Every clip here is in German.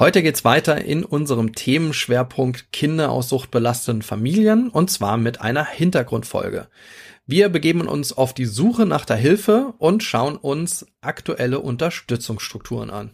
Heute geht's weiter in unserem Themenschwerpunkt Kinder aus suchtbelasteten Familien und zwar mit einer Hintergrundfolge. Wir begeben uns auf die Suche nach der Hilfe und schauen uns aktuelle Unterstützungsstrukturen an.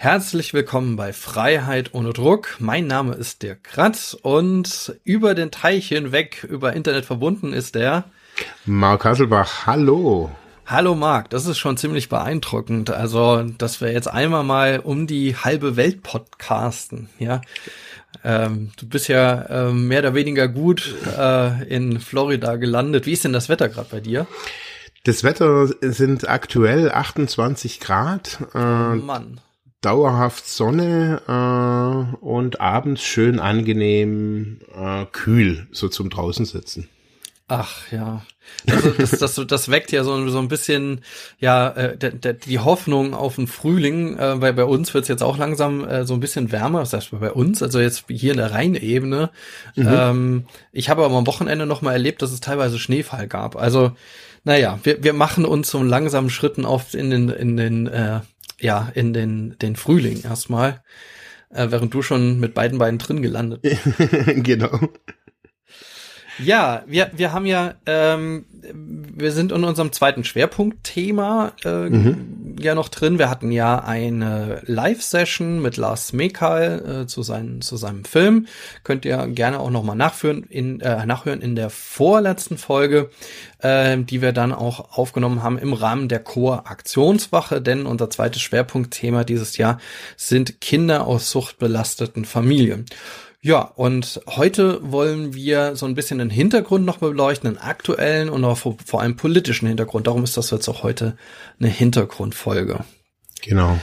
Herzlich willkommen bei Freiheit ohne Druck. Mein Name ist Dirk Kratz und über den Teich hinweg, über Internet verbunden ist der Mark Hasselbach. Hallo. Hallo Marc, das ist schon ziemlich beeindruckend. Also, dass wir jetzt einmal mal um die halbe Welt podcasten, ja. Ähm, du bist ja äh, mehr oder weniger gut äh, in Florida gelandet. Wie ist denn das Wetter gerade bei dir? Das Wetter sind aktuell 28 Grad. Äh, oh Mann dauerhaft Sonne äh, und abends schön angenehm äh, kühl, so zum draußen sitzen. Ach ja, also das, das, das weckt ja so, so ein bisschen ja äh, der, der, die Hoffnung auf den Frühling, äh, weil bei uns wird's jetzt auch langsam äh, so ein bisschen wärmer, das heißt bei uns, also jetzt hier in der Rheinebene. Mhm. Ähm, ich habe aber am Wochenende noch mal erlebt, dass es teilweise Schneefall gab. Also naja, wir, wir machen uns so langsamen Schritten auf in den in den äh, ja, in den, den Frühling erstmal, äh, während du schon mit beiden Beinen drin gelandet bist. genau. Ja, wir, wir haben ja, ähm, wir sind in unserem zweiten Schwerpunktthema äh, mhm. ja noch drin. Wir hatten ja eine Live-Session mit Lars Mekal äh, zu, seinen, zu seinem Film. Könnt ihr gerne auch nochmal nachführen in, äh, nachhören in der vorletzten Folge, äh, die wir dann auch aufgenommen haben im Rahmen der Chor-Aktionswache, denn unser zweites Schwerpunktthema dieses Jahr sind Kinder aus suchtbelasteten Familien. Ja, und heute wollen wir so ein bisschen den Hintergrund noch beleuchten, einen aktuellen und auch vor allem politischen Hintergrund. Darum ist das jetzt auch heute eine Hintergrundfolge. Genau.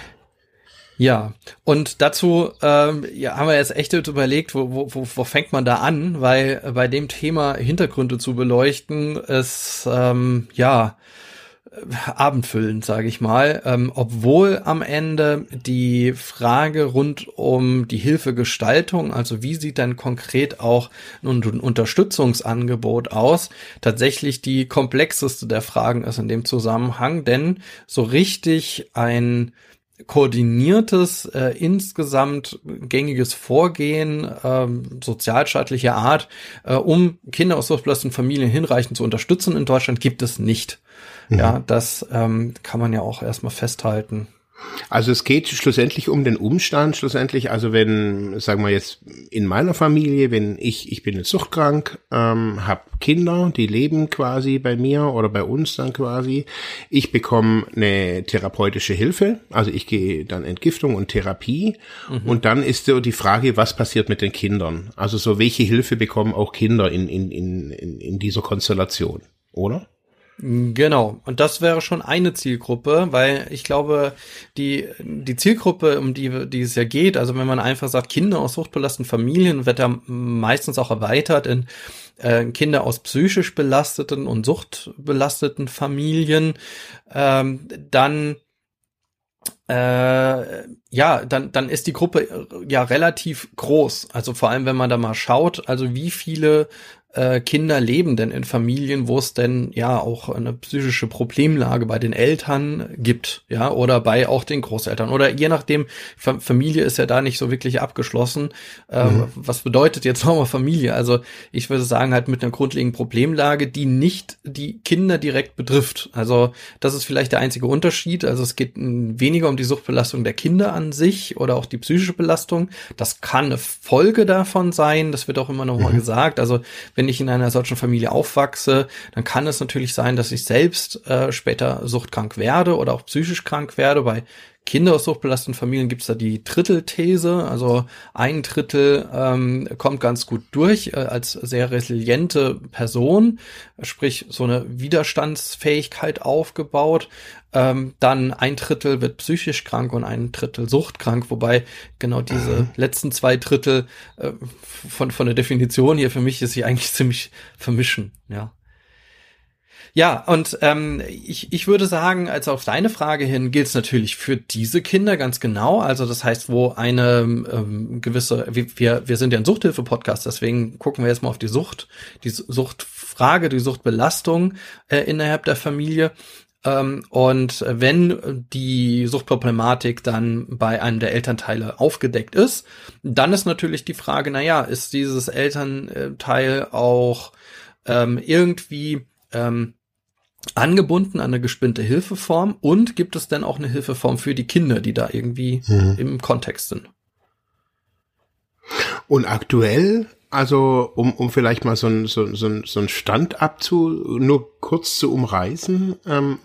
Ja, und dazu ähm, ja, haben wir jetzt echt überlegt, wo, wo, wo, wo fängt man da an, weil bei dem Thema Hintergründe zu beleuchten ist ähm, ja abendfüllend, sage ich mal, ähm, obwohl am Ende die Frage rund um die Hilfegestaltung, also wie sieht dann konkret auch ein Unterstützungsangebot aus, tatsächlich die komplexeste der Fragen ist in dem Zusammenhang, denn so richtig ein koordiniertes, äh, insgesamt gängiges Vorgehen ähm, sozialstaatlicher Art, äh, um Kinder aus suchtbelasteten Familien hinreichend zu unterstützen in Deutschland, gibt es nicht. Mhm. Ja, das ähm, kann man ja auch erstmal festhalten. Also es geht schlussendlich um den Umstand, schlussendlich, also wenn, sagen wir jetzt in meiner Familie, wenn ich, ich bin jetzt suchtkrank, ähm, habe Kinder, die leben quasi bei mir oder bei uns dann quasi, ich bekomme eine therapeutische Hilfe, also ich gehe dann Entgiftung und Therapie mhm. und dann ist so die Frage, was passiert mit den Kindern? Also so, welche Hilfe bekommen auch Kinder in, in, in, in dieser Konstellation, oder? Genau, und das wäre schon eine Zielgruppe, weil ich glaube, die, die Zielgruppe, um die, die es ja geht, also wenn man einfach sagt, Kinder aus suchtbelasteten Familien, wird da meistens auch erweitert in äh, Kinder aus psychisch belasteten und suchtbelasteten Familien, ähm, dann äh, ja, dann, dann ist die Gruppe äh, ja relativ groß. Also vor allem, wenn man da mal schaut, also wie viele äh, Kinder leben denn in Familien, wo es denn ja auch eine psychische Problemlage bei den Eltern gibt, ja, oder bei auch den Großeltern oder je nachdem, Familie ist ja da nicht so wirklich abgeschlossen. Ähm, mhm. Was bedeutet jetzt nochmal Familie? Also ich würde sagen halt mit einer grundlegenden Problemlage, die nicht die Kinder direkt betrifft. Also das ist vielleicht der einzige Unterschied. Also es geht weniger um die Suchtbelastung der Kinder an sich oder auch die psychische Belastung. Das kann eine Folge davon sein. Das wird auch immer noch mal mhm. gesagt. Also wenn wenn ich in einer solchen Familie aufwachse, dann kann es natürlich sein, dass ich selbst äh, später suchtkrank werde oder auch psychisch krank werde. Bei Kinder aus suchtbelasteten Familien gibt es da die Drittelthese, also ein Drittel ähm, kommt ganz gut durch äh, als sehr resiliente Person, sprich so eine Widerstandsfähigkeit aufgebaut. Ähm, dann ein Drittel wird psychisch krank und ein Drittel suchtkrank, wobei genau diese mhm. letzten zwei Drittel äh, von, von der Definition hier für mich ist sie eigentlich ziemlich vermischen, ja. Ja, und ähm, ich, ich würde sagen, als auf deine Frage hin gilt es natürlich für diese Kinder ganz genau. Also das heißt, wo eine ähm, gewisse, wir, wir sind ja ein Suchthilfe-Podcast, deswegen gucken wir jetzt mal auf die Sucht, die Suchtfrage, die Suchtbelastung äh, innerhalb der Familie. Ähm, und wenn die Suchtproblematik dann bei einem der Elternteile aufgedeckt ist, dann ist natürlich die Frage, na ja, ist dieses Elternteil auch ähm, irgendwie ähm, angebunden an eine gespinnte Hilfeform und gibt es denn auch eine Hilfeform für die Kinder, die da irgendwie mhm. im Kontext sind? Und aktuell, also um, um vielleicht mal so ein, so, so, so ein Stand abzu, nur kurz zu umreißen, ähm,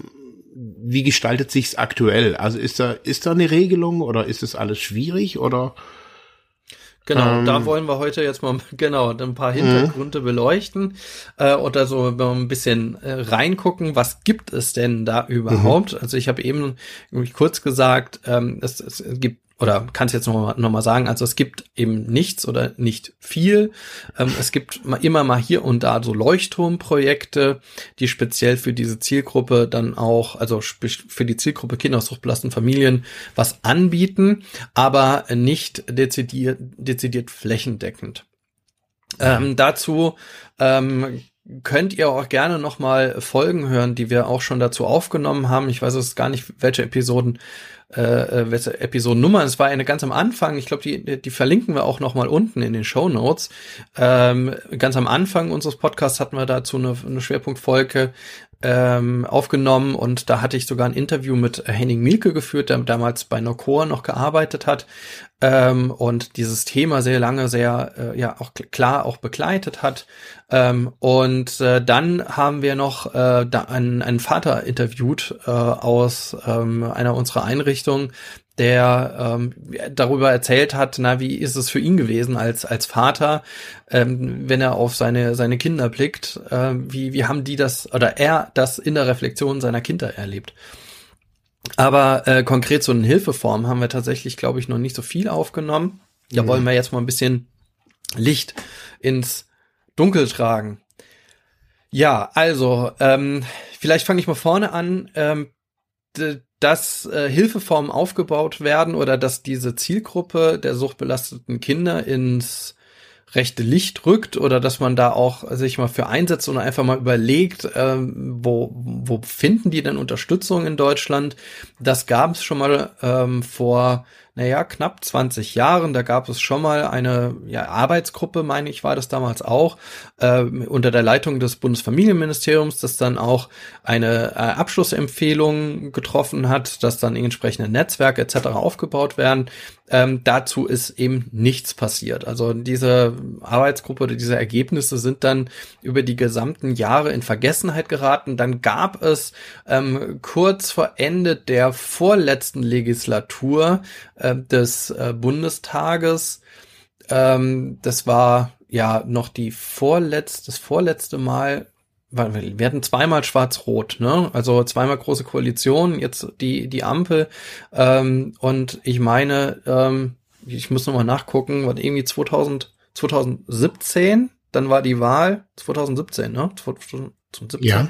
wie gestaltet sich's aktuell? Also ist da, ist da eine Regelung oder ist das alles schwierig oder? Genau, ähm, da wollen wir heute jetzt mal genau ein paar Hintergründe mhm. beleuchten äh, oder so ein bisschen äh, reingucken, was gibt es denn da überhaupt? Mhm. Also ich habe eben kurz gesagt, ähm, es, es gibt oder kann es jetzt noch mal, noch mal sagen, also es gibt eben nichts oder nicht viel. Ähm, es gibt immer mal hier und da so Leuchtturmprojekte, die speziell für diese Zielgruppe dann auch, also für die Zielgruppe Kinder aus suchtbelasteten Familien was anbieten, aber nicht dezidiert, dezidiert flächendeckend. Ähm, dazu ähm, könnt ihr auch gerne noch mal Folgen hören, die wir auch schon dazu aufgenommen haben. Ich weiß es gar nicht, welche Episoden äh, äh, welche Episodennummer. Es war eine ganz am Anfang, ich glaube, die, die verlinken wir auch noch mal unten in den Show Notes. Ähm, ganz am Anfang unseres Podcasts hatten wir dazu eine, eine Schwerpunktfolge ähm, aufgenommen und da hatte ich sogar ein Interview mit Henning Mielke geführt, der damals bei Nocor noch gearbeitet hat ähm, und dieses Thema sehr lange, sehr äh, ja auch klar auch begleitet hat. Ähm, und äh, dann haben wir noch äh, da einen, einen Vater interviewt äh, aus ähm, einer unserer Einrichtungen, der ähm, darüber erzählt hat, na, wie ist es für ihn gewesen als als Vater, ähm, wenn er auf seine seine Kinder blickt, äh, wie wie haben die das oder er das in der Reflexion seiner Kinder erlebt. Aber äh, konkret so eine Hilfeform haben wir tatsächlich, glaube ich, noch nicht so viel aufgenommen. Da mhm. wollen wir jetzt mal ein bisschen Licht ins Dunkel tragen. Ja, also ähm, vielleicht fange ich mal vorne an. Ähm, dass äh, Hilfeformen aufgebaut werden oder dass diese Zielgruppe der suchtbelasteten Kinder ins rechte Licht rückt oder dass man da auch sich mal für einsetzt und einfach mal überlegt, ähm, wo, wo finden die denn Unterstützung in Deutschland? Das gab es schon mal ähm, vor naja, knapp 20 Jahren. Da gab es schon mal eine ja, Arbeitsgruppe, meine ich, war das damals auch, äh, unter der Leitung des Bundesfamilienministeriums, das dann auch eine äh, Abschlussempfehlung getroffen hat, dass dann entsprechende Netzwerke etc. aufgebaut werden. Ähm, dazu ist eben nichts passiert. Also diese Arbeitsgruppe oder diese Ergebnisse sind dann über die gesamten Jahre in Vergessenheit geraten. Dann gab es ähm, kurz vor Ende der vorletzten Legislatur äh, des äh, Bundestages, ähm, das war ja noch die vorletzte, das vorletzte Mal, wir hatten zweimal Schwarz-Rot, ne? Also zweimal große Koalition, jetzt die, die Ampel. Ähm, und ich meine, ähm, ich muss nochmal nachgucken, war irgendwie 2000, 2017, dann war die Wahl 2017, ne? 2017. Ja.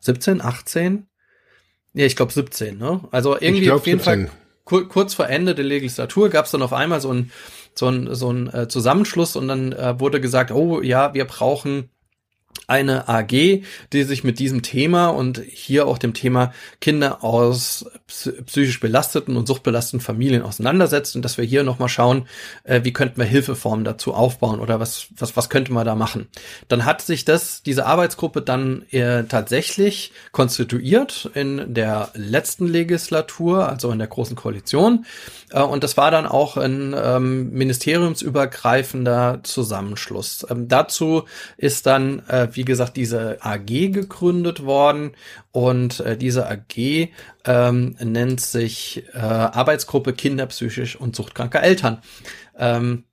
17, 18? Ja, ich glaube 17, ne? Also irgendwie glaub, auf jeden 17. Fall kur kurz vor Ende der Legislatur gab es dann auf einmal so ein so ein, so ein äh, Zusammenschluss und dann äh, wurde gesagt, oh ja, wir brauchen eine AG, die sich mit diesem Thema und hier auch dem Thema Kinder aus psychisch belasteten und suchtbelasteten Familien auseinandersetzt und dass wir hier nochmal schauen, äh, wie könnten wir Hilfeformen dazu aufbauen oder was, was, was könnte man da machen. Dann hat sich das, diese Arbeitsgruppe dann äh, tatsächlich konstituiert in der letzten Legislatur, also in der Großen Koalition. Äh, und das war dann auch ein ähm, ministeriumsübergreifender Zusammenschluss. Ähm, dazu ist dann äh, wie gesagt, diese AG gegründet worden und äh, diese AG ähm, nennt sich äh, Arbeitsgruppe Kinder psychisch und suchtkranker Eltern. Ähm,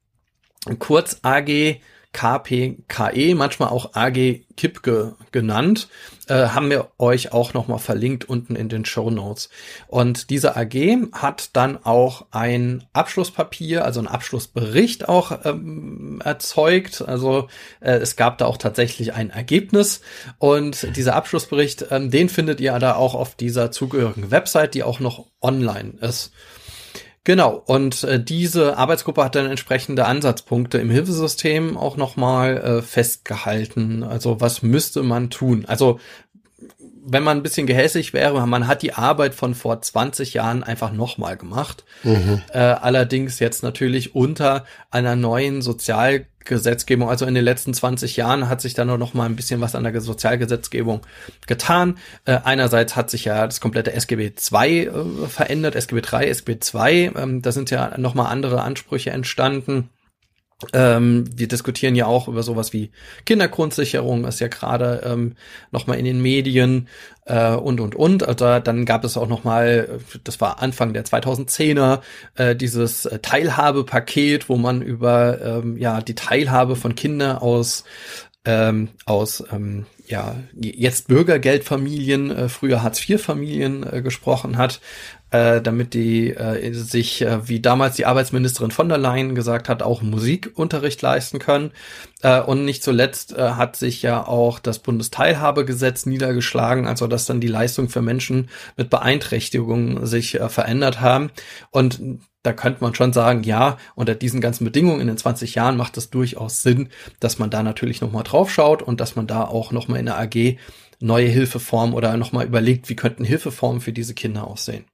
kurz AG KPKE, manchmal auch AG Kipke genannt, äh, haben wir euch auch nochmal verlinkt unten in den Show Notes. Und diese AG hat dann auch ein Abschlusspapier, also ein Abschlussbericht auch ähm, erzeugt. Also äh, es gab da auch tatsächlich ein Ergebnis. Und dieser Abschlussbericht, ähm, den findet ihr da auch auf dieser zugehörigen Website, die auch noch online ist. Genau, und äh, diese Arbeitsgruppe hat dann entsprechende Ansatzpunkte im Hilfesystem auch nochmal äh, festgehalten. Also was müsste man tun? Also wenn man ein bisschen gehässig wäre, man hat die Arbeit von vor 20 Jahren einfach nochmal gemacht. Mhm. Äh, allerdings jetzt natürlich unter einer neuen Sozial Gesetzgebung, also in den letzten 20 Jahren hat sich da noch mal ein bisschen was an der Sozialgesetzgebung getan. Äh, einerseits hat sich ja das komplette SGB II äh, verändert, SGB III, SGB II, ähm, da sind ja noch mal andere Ansprüche entstanden. Ähm, wir diskutieren ja auch über sowas wie Kindergrundsicherung, ist ja gerade ähm, nochmal in den Medien äh, und und und. Also dann gab es auch nochmal, das war Anfang der 2010er, äh, dieses Teilhabepaket, wo man über ähm, ja die Teilhabe von Kindern aus ähm, aus ähm, ja jetzt Bürgergeldfamilien, äh, früher Hartz-IV-Familien äh, gesprochen hat äh, damit die äh, sich, äh, wie damals die Arbeitsministerin von der Leyen gesagt hat, auch Musikunterricht leisten können. Äh, und nicht zuletzt äh, hat sich ja auch das Bundesteilhabegesetz niedergeschlagen, also dass dann die Leistung für Menschen mit Beeinträchtigungen sich äh, verändert haben. Und da könnte man schon sagen, ja, unter diesen ganzen Bedingungen in den 20 Jahren macht es durchaus Sinn, dass man da natürlich nochmal drauf schaut und dass man da auch nochmal in der AG neue Hilfeformen oder nochmal überlegt, wie könnten Hilfeformen für diese Kinder aussehen.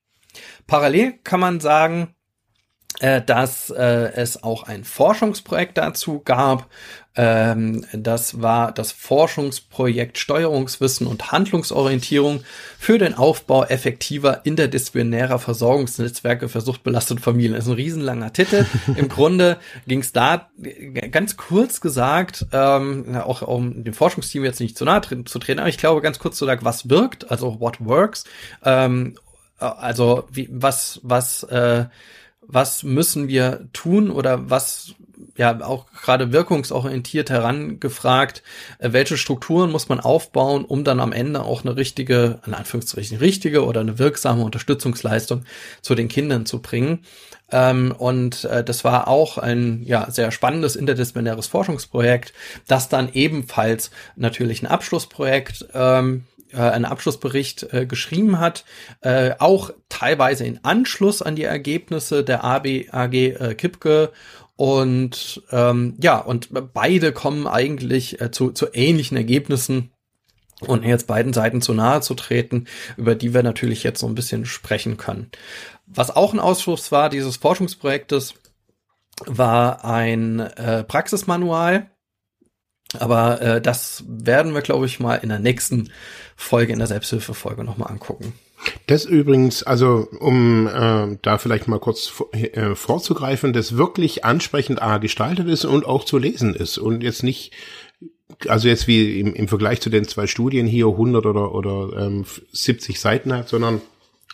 Parallel kann man sagen, äh, dass äh, es auch ein Forschungsprojekt dazu gab. Ähm, das war das Forschungsprojekt Steuerungswissen und Handlungsorientierung für den Aufbau effektiver interdisziplinärer Versorgungsnetzwerke für suchtbelastete Familien. Das ist ein riesenlanger Titel. Im Grunde ging es da ganz kurz gesagt, ähm, auch um dem Forschungsteam jetzt nicht zu nahe zu treten, aber ich glaube ganz kurz zu sagen, was wirkt, also what works. Ähm, äh, also wie, was, was, äh, was müssen wir tun oder was, ja, auch gerade wirkungsorientiert herangefragt, äh, welche Strukturen muss man aufbauen, um dann am Ende auch eine richtige, in Anführungszeichen richtige oder eine wirksame Unterstützungsleistung zu den Kindern zu bringen. Ähm, und äh, das war auch ein ja sehr spannendes interdisziplinäres Forschungsprojekt, das dann ebenfalls natürlich ein Abschlussprojekt ähm, äh, einen Abschlussbericht äh, geschrieben hat, äh, auch teilweise in Anschluss an die Ergebnisse der AB, AG äh, Kipke. Und ähm, ja, und beide kommen eigentlich äh, zu, zu ähnlichen Ergebnissen. Und jetzt beiden Seiten zu nahe zu treten, über die wir natürlich jetzt so ein bisschen sprechen können. Was auch ein Ausschluss war dieses Forschungsprojektes, war ein äh, Praxismanual, aber äh, das werden wir, glaube ich, mal in der nächsten Folge, in der Selbsthilfefolge nochmal angucken. Das übrigens, also um äh, da vielleicht mal kurz äh, vorzugreifen, das wirklich ansprechend A gestaltet ist und auch zu lesen ist und jetzt nicht, also jetzt wie im, im Vergleich zu den zwei Studien hier 100 oder, oder ähm, 70 Seiten hat, sondern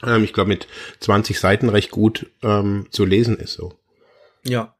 ähm, ich glaube mit 20 Seiten recht gut ähm, zu lesen ist so. Ja.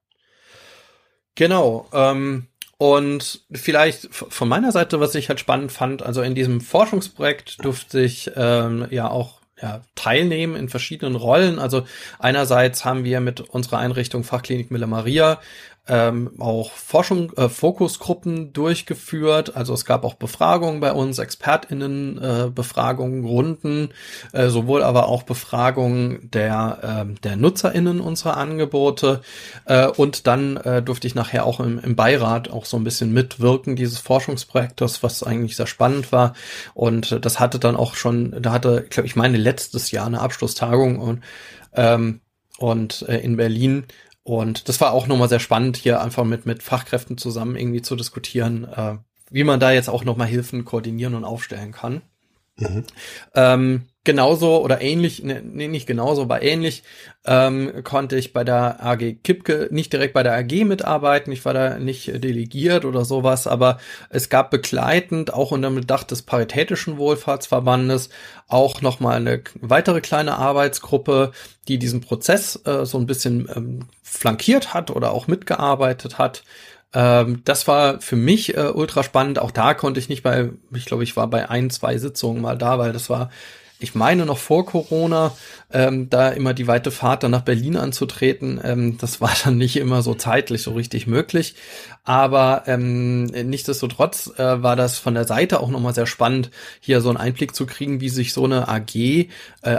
Genau. Ähm, und vielleicht von meiner Seite, was ich halt spannend fand, also in diesem Forschungsprojekt durfte ich ähm, ja auch ja, teilnehmen in verschiedenen Rollen. Also einerseits haben wir mit unserer Einrichtung Fachklinik Miller Maria ähm, auch Forschung, äh, Fokusgruppen durchgeführt. Also es gab auch Befragungen bei uns, ExpertInnen, äh, Befragungen, Runden, äh, sowohl aber auch Befragungen der, äh, der NutzerInnen unserer Angebote. Äh, und dann äh, durfte ich nachher auch im, im Beirat auch so ein bisschen mitwirken dieses Forschungsprojektes, was eigentlich sehr spannend war. Und das hatte dann auch schon, da hatte, glaube ich, meine letztes Jahr eine Abschlusstagung und ähm, und äh, in Berlin und das war auch nochmal sehr spannend, hier einfach mit, mit Fachkräften zusammen irgendwie zu diskutieren, äh, wie man da jetzt auch nochmal Hilfen koordinieren und aufstellen kann. Mhm. Ähm, genauso oder ähnlich, ne, nee, nicht genauso, aber ähnlich ähm, konnte ich bei der AG Kipke nicht direkt bei der AG mitarbeiten. Ich war da nicht delegiert oder sowas, aber es gab begleitend auch unter dem Bedacht des Paritätischen Wohlfahrtsverbandes auch nochmal eine weitere kleine Arbeitsgruppe, die diesen Prozess äh, so ein bisschen ähm, flankiert hat oder auch mitgearbeitet hat. Ähm, das war für mich äh, ultra spannend. Auch da konnte ich nicht bei, ich glaube, ich war bei ein, zwei Sitzungen mal da, weil das war ich meine noch vor Corona, ähm, da immer die weite Fahrt dann nach Berlin anzutreten, ähm, das war dann nicht immer so zeitlich so richtig möglich. Aber ähm, nichtsdestotrotz äh, war das von der Seite auch nochmal sehr spannend, hier so einen Einblick zu kriegen, wie sich so eine AG äh,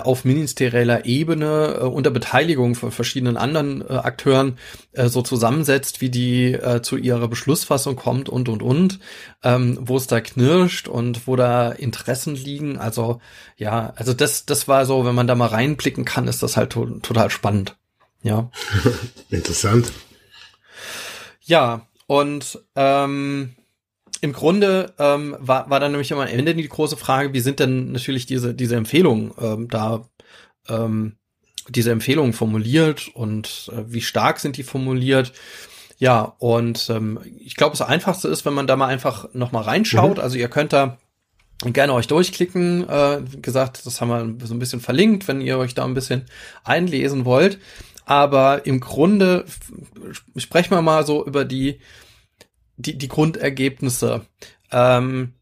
auf ministerieller Ebene äh, unter Beteiligung von verschiedenen anderen äh, Akteuren äh, so zusammensetzt, wie die äh, zu ihrer Beschlussfassung kommt und und und, ähm, wo es da knirscht und wo da Interessen liegen. Also ja, also das, das war so, wenn man da mal reinblicken kann, ist das halt to total spannend. Ja. Interessant. Ja, und ähm, im Grunde ähm, war, war dann nämlich immer am Ende die große Frage, wie sind denn natürlich diese, diese Empfehlungen ähm, da, ähm, diese Empfehlungen formuliert und äh, wie stark sind die formuliert? Ja, und ähm, ich glaube, das Einfachste ist, wenn man da mal einfach noch mal reinschaut. Mhm. Also ihr könnt da gerne euch durchklicken. Äh, wie gesagt, das haben wir so ein bisschen verlinkt, wenn ihr euch da ein bisschen einlesen wollt. Aber im Grunde sprechen wir mal so über die, die, die Grundergebnisse. Ähm,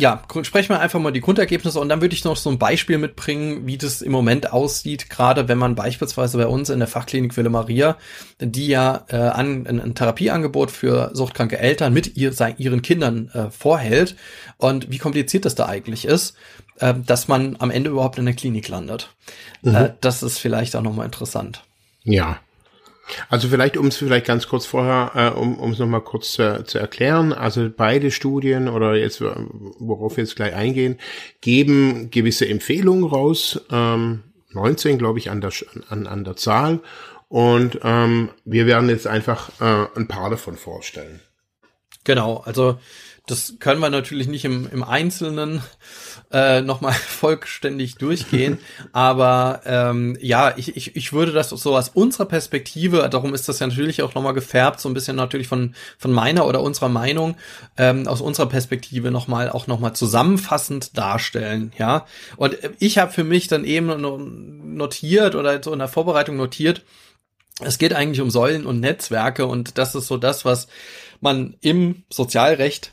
ja, sprechen wir einfach mal die Grundergebnisse und dann würde ich noch so ein Beispiel mitbringen, wie das im Moment aussieht, gerade wenn man beispielsweise bei uns in der Fachklinik Wille Maria, die ja äh, an, ein, ein Therapieangebot für suchtkranke Eltern mit ihr, ihren Kindern äh, vorhält und wie kompliziert das da eigentlich ist, äh, dass man am Ende überhaupt in der Klinik landet. Mhm. Äh, das ist vielleicht auch nochmal interessant. Ja, also vielleicht, um es vielleicht ganz kurz vorher, äh, um es nochmal kurz zu, zu erklären, also beide Studien oder jetzt, worauf wir jetzt gleich eingehen, geben gewisse Empfehlungen raus, ähm, 19 glaube ich an der, an, an der Zahl und ähm, wir werden jetzt einfach äh, ein paar davon vorstellen. Genau, also das können wir natürlich nicht im, im Einzelnen äh, nochmal vollständig durchgehen. Aber ähm, ja, ich, ich, ich würde das so aus unserer Perspektive, darum ist das ja natürlich auch nochmal gefärbt, so ein bisschen natürlich von, von meiner oder unserer Meinung, ähm, aus unserer Perspektive nochmal auch nochmal zusammenfassend darstellen. Ja. Und ich habe für mich dann eben notiert oder so in der Vorbereitung notiert, es geht eigentlich um Säulen und Netzwerke und das ist so das, was man im Sozialrecht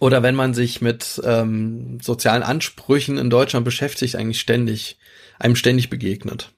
oder wenn man sich mit ähm, sozialen Ansprüchen in Deutschland beschäftigt, eigentlich ständig, einem ständig begegnet.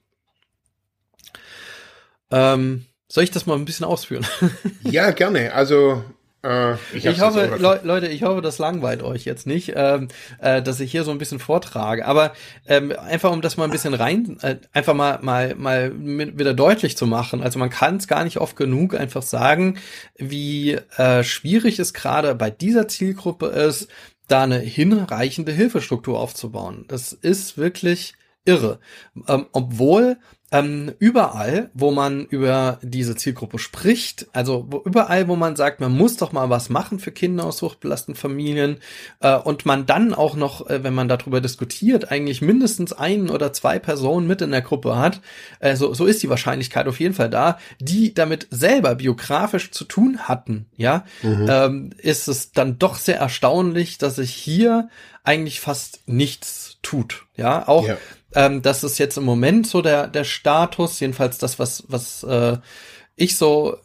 Ähm, soll ich das mal ein bisschen ausführen? ja, gerne. Also äh, ich, ich hoffe, Le Leute, ich hoffe, das langweilt euch jetzt nicht, ähm, äh, dass ich hier so ein bisschen vortrage. Aber ähm, einfach um das mal ein bisschen rein, äh, einfach mal mal mal wieder deutlich zu machen. Also man kann es gar nicht oft genug einfach sagen, wie äh, schwierig es gerade bei dieser Zielgruppe ist, da eine hinreichende Hilfestruktur aufzubauen. Das ist wirklich irre. Ähm, obwohl ähm, überall, wo man über diese Zielgruppe spricht, also wo, überall, wo man sagt, man muss doch mal was machen für Kinder aus suchtbelasteten Familien äh, und man dann auch noch, äh, wenn man darüber diskutiert, eigentlich mindestens ein oder zwei Personen mit in der Gruppe hat, äh, so, so ist die Wahrscheinlichkeit auf jeden Fall da, die damit selber biografisch zu tun hatten, ja, mhm. ähm, ist es dann doch sehr erstaunlich, dass sich hier eigentlich fast nichts tut, ja, auch ja. Ähm, das ist jetzt im Moment so der, der Status, jedenfalls das, was, was äh, ich so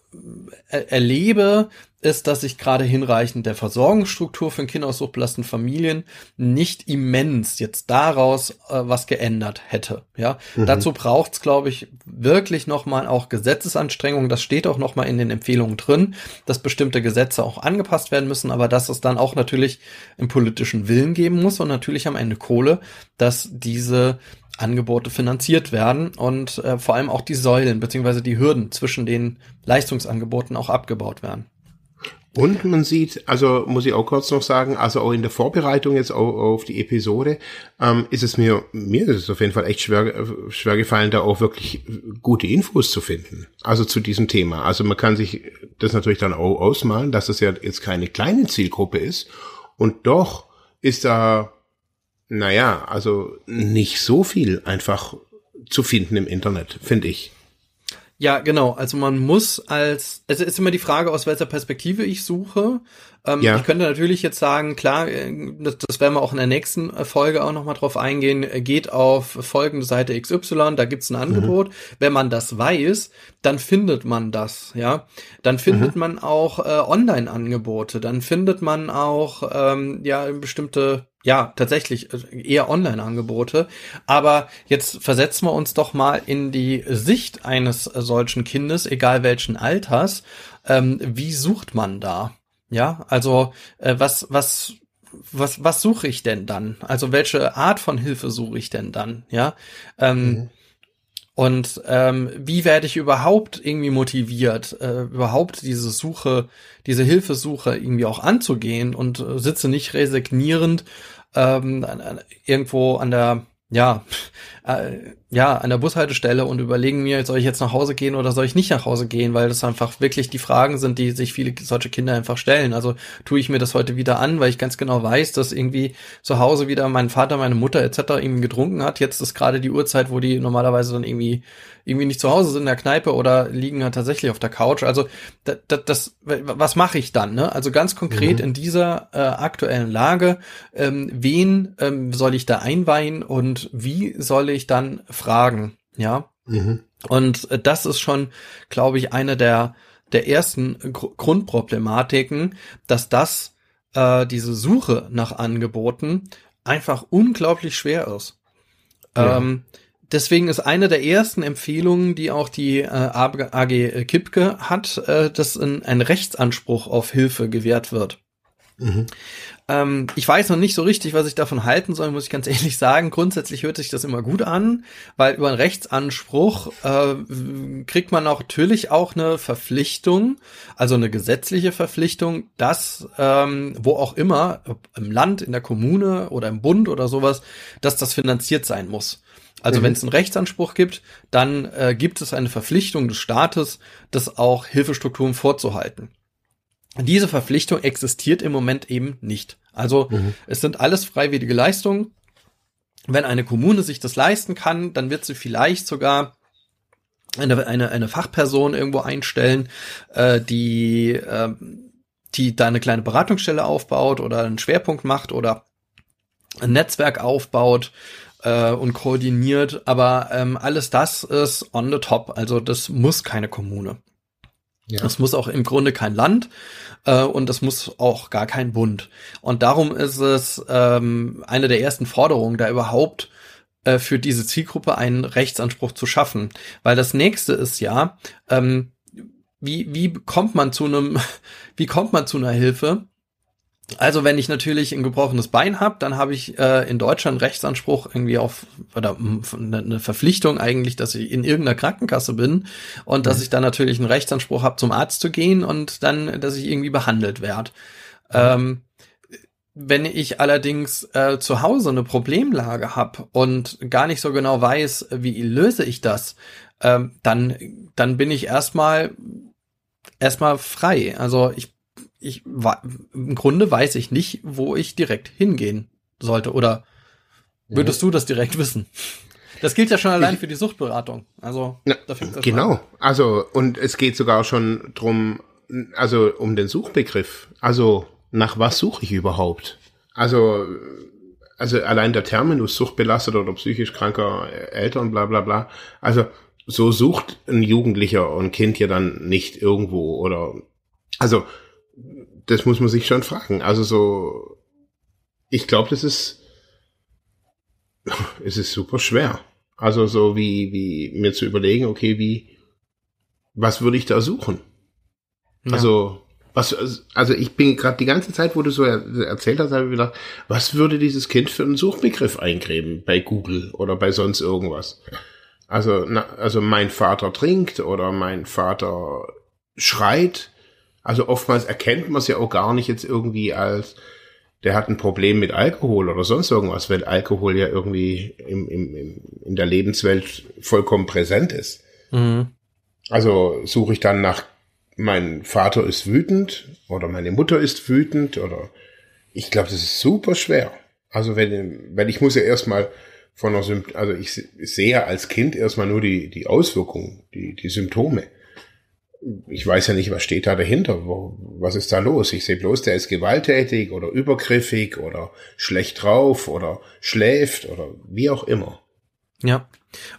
äh, erlebe, ist, dass sich gerade hinreichend der Versorgungsstruktur von Kinder aus suchtbelasteten Familien nicht immens jetzt daraus äh, was geändert hätte. Ja, mhm. dazu braucht's, glaube ich, wirklich nochmal auch Gesetzesanstrengungen. Das steht auch nochmal in den Empfehlungen drin, dass bestimmte Gesetze auch angepasst werden müssen, aber dass es dann auch natürlich im politischen Willen geben muss und natürlich am Ende Kohle, dass diese Angebote finanziert werden und äh, vor allem auch die Säulen beziehungsweise die Hürden zwischen den Leistungsangeboten auch abgebaut werden. Und man sieht, also muss ich auch kurz noch sagen, also auch in der Vorbereitung jetzt auf, auf die Episode, ähm, ist es mir, mir ist es auf jeden Fall echt schwer, schwer gefallen, da auch wirklich gute Infos zu finden. Also zu diesem Thema. Also man kann sich das natürlich dann auch ausmalen, dass das ja jetzt keine kleine Zielgruppe ist. Und doch ist da naja, also nicht so viel einfach zu finden im Internet, finde ich. Ja, genau. Also man muss als, also ist immer die Frage, aus welcher Perspektive ich suche. Ähm, ja. Ich könnte natürlich jetzt sagen, klar, äh, das, das werden wir auch in der nächsten Folge auch nochmal drauf eingehen, äh, geht auf folgende Seite XY, da gibt's ein mhm. Angebot. Mhm. Wenn man das weiß, dann findet man das, ja. Dann findet mhm. man auch äh, Online-Angebote, dann findet man auch ähm, ja bestimmte ja, tatsächlich eher Online-Angebote. Aber jetzt versetzen wir uns doch mal in die Sicht eines solchen Kindes, egal welchen Alters. Ähm, wie sucht man da? Ja, also äh, was, was, was, was suche ich denn dann? Also welche Art von Hilfe suche ich denn dann? Ja. Ähm, mhm. Und ähm, wie werde ich überhaupt irgendwie motiviert, äh, überhaupt diese Suche, diese Hilfesuche irgendwie auch anzugehen und äh, sitze nicht resignierend ähm, irgendwo an der ja, äh, ja, an der Bushaltestelle und überlegen mir, soll ich jetzt nach Hause gehen oder soll ich nicht nach Hause gehen, weil das einfach wirklich die Fragen sind, die sich viele solche Kinder einfach stellen. Also tue ich mir das heute wieder an, weil ich ganz genau weiß, dass irgendwie zu Hause wieder mein Vater, meine Mutter etc. irgendwie getrunken hat. Jetzt ist gerade die Uhrzeit, wo die normalerweise dann irgendwie irgendwie nicht zu Hause sind in der Kneipe oder liegen halt tatsächlich auf der Couch. Also das, das, das was mache ich dann? Ne? Also ganz konkret mhm. in dieser äh, aktuellen Lage, ähm, wen ähm, soll ich da einweihen und wie soll ich dann fragen? Ja. Mhm. Und äh, das ist schon, glaube ich, eine der der ersten Gr Grundproblematiken, dass das äh, diese Suche nach Angeboten einfach unglaublich schwer ist. Ja. Ähm, deswegen ist eine der ersten Empfehlungen, die auch die äh, AG Kipke hat, äh, dass ein, ein Rechtsanspruch auf Hilfe gewährt wird. Mhm. Ähm, ich weiß noch nicht so richtig, was ich davon halten soll, muss ich ganz ehrlich sagen. Grundsätzlich hört sich das immer gut an, weil über einen Rechtsanspruch äh, kriegt man auch natürlich auch eine Verpflichtung, also eine gesetzliche Verpflichtung, dass ähm, wo auch immer, im Land, in der Kommune oder im Bund oder sowas, dass das finanziert sein muss. Also mhm. wenn es einen Rechtsanspruch gibt, dann äh, gibt es eine Verpflichtung des Staates, das auch Hilfestrukturen vorzuhalten. Diese Verpflichtung existiert im Moment eben nicht. Also mhm. es sind alles freiwillige Leistungen. Wenn eine Kommune sich das leisten kann, dann wird sie vielleicht sogar eine, eine, eine Fachperson irgendwo einstellen, äh, die, äh, die da eine kleine Beratungsstelle aufbaut oder einen Schwerpunkt macht oder ein Netzwerk aufbaut äh, und koordiniert, aber ähm, alles das ist on the top, also das muss keine Kommune. Ja. Das muss auch im Grunde kein Land äh, und das muss auch gar kein Bund. Und darum ist es ähm, eine der ersten Forderungen, da überhaupt äh, für diese Zielgruppe einen Rechtsanspruch zu schaffen. Weil das nächste ist ja, ähm, wie, wie kommt man zu einem, wie kommt man zu einer Hilfe? Also wenn ich natürlich ein gebrochenes Bein habe, dann habe ich äh, in Deutschland Rechtsanspruch irgendwie auf oder eine Verpflichtung eigentlich, dass ich in irgendeiner Krankenkasse bin und dass mhm. ich dann natürlich einen Rechtsanspruch habe, zum Arzt zu gehen und dann, dass ich irgendwie behandelt werde. Ähm, wenn ich allerdings äh, zu Hause eine Problemlage habe und gar nicht so genau weiß, wie löse ich das, ähm, dann dann bin ich erstmal erstmal frei. Also ich ich im Grunde weiß ich nicht, wo ich direkt hingehen sollte. Oder würdest ja. du das direkt wissen? Das gilt ja schon allein für die Suchtberatung. Also na, genau. Mal. Also und es geht sogar schon drum, also um den Suchbegriff. Also nach was suche ich überhaupt? Also also allein der Terminus suchtbelastet oder psychisch kranker Eltern, bla bla bla. Also so sucht ein Jugendlicher und Kind ja dann nicht irgendwo oder also das muss man sich schon fragen. Also so, ich glaube, das ist, es ist super schwer. Also so wie, wie mir zu überlegen, okay, wie, was würde ich da suchen? Ja. Also, was, also ich bin gerade die ganze Zeit, wo du so erzählt hast, habe ich gedacht, was würde dieses Kind für einen Suchbegriff eingeben bei Google oder bei sonst irgendwas? Also, na, also mein Vater trinkt oder mein Vater schreit also oftmals erkennt man es ja auch gar nicht jetzt irgendwie als, der hat ein Problem mit Alkohol oder sonst irgendwas, weil Alkohol ja irgendwie im, im, im, in der Lebenswelt vollkommen präsent ist. Mhm. Also suche ich dann nach, mein Vater ist wütend oder meine Mutter ist wütend oder ich glaube, das ist super schwer. Also wenn, wenn ich muss ja erstmal von einer Sympt also ich sehe als Kind erstmal nur die, die Auswirkungen, die, die Symptome. Ich weiß ja nicht, was steht da dahinter, was ist da los? Ich sehe bloß, der ist gewalttätig oder übergriffig oder schlecht drauf oder schläft oder wie auch immer. Ja.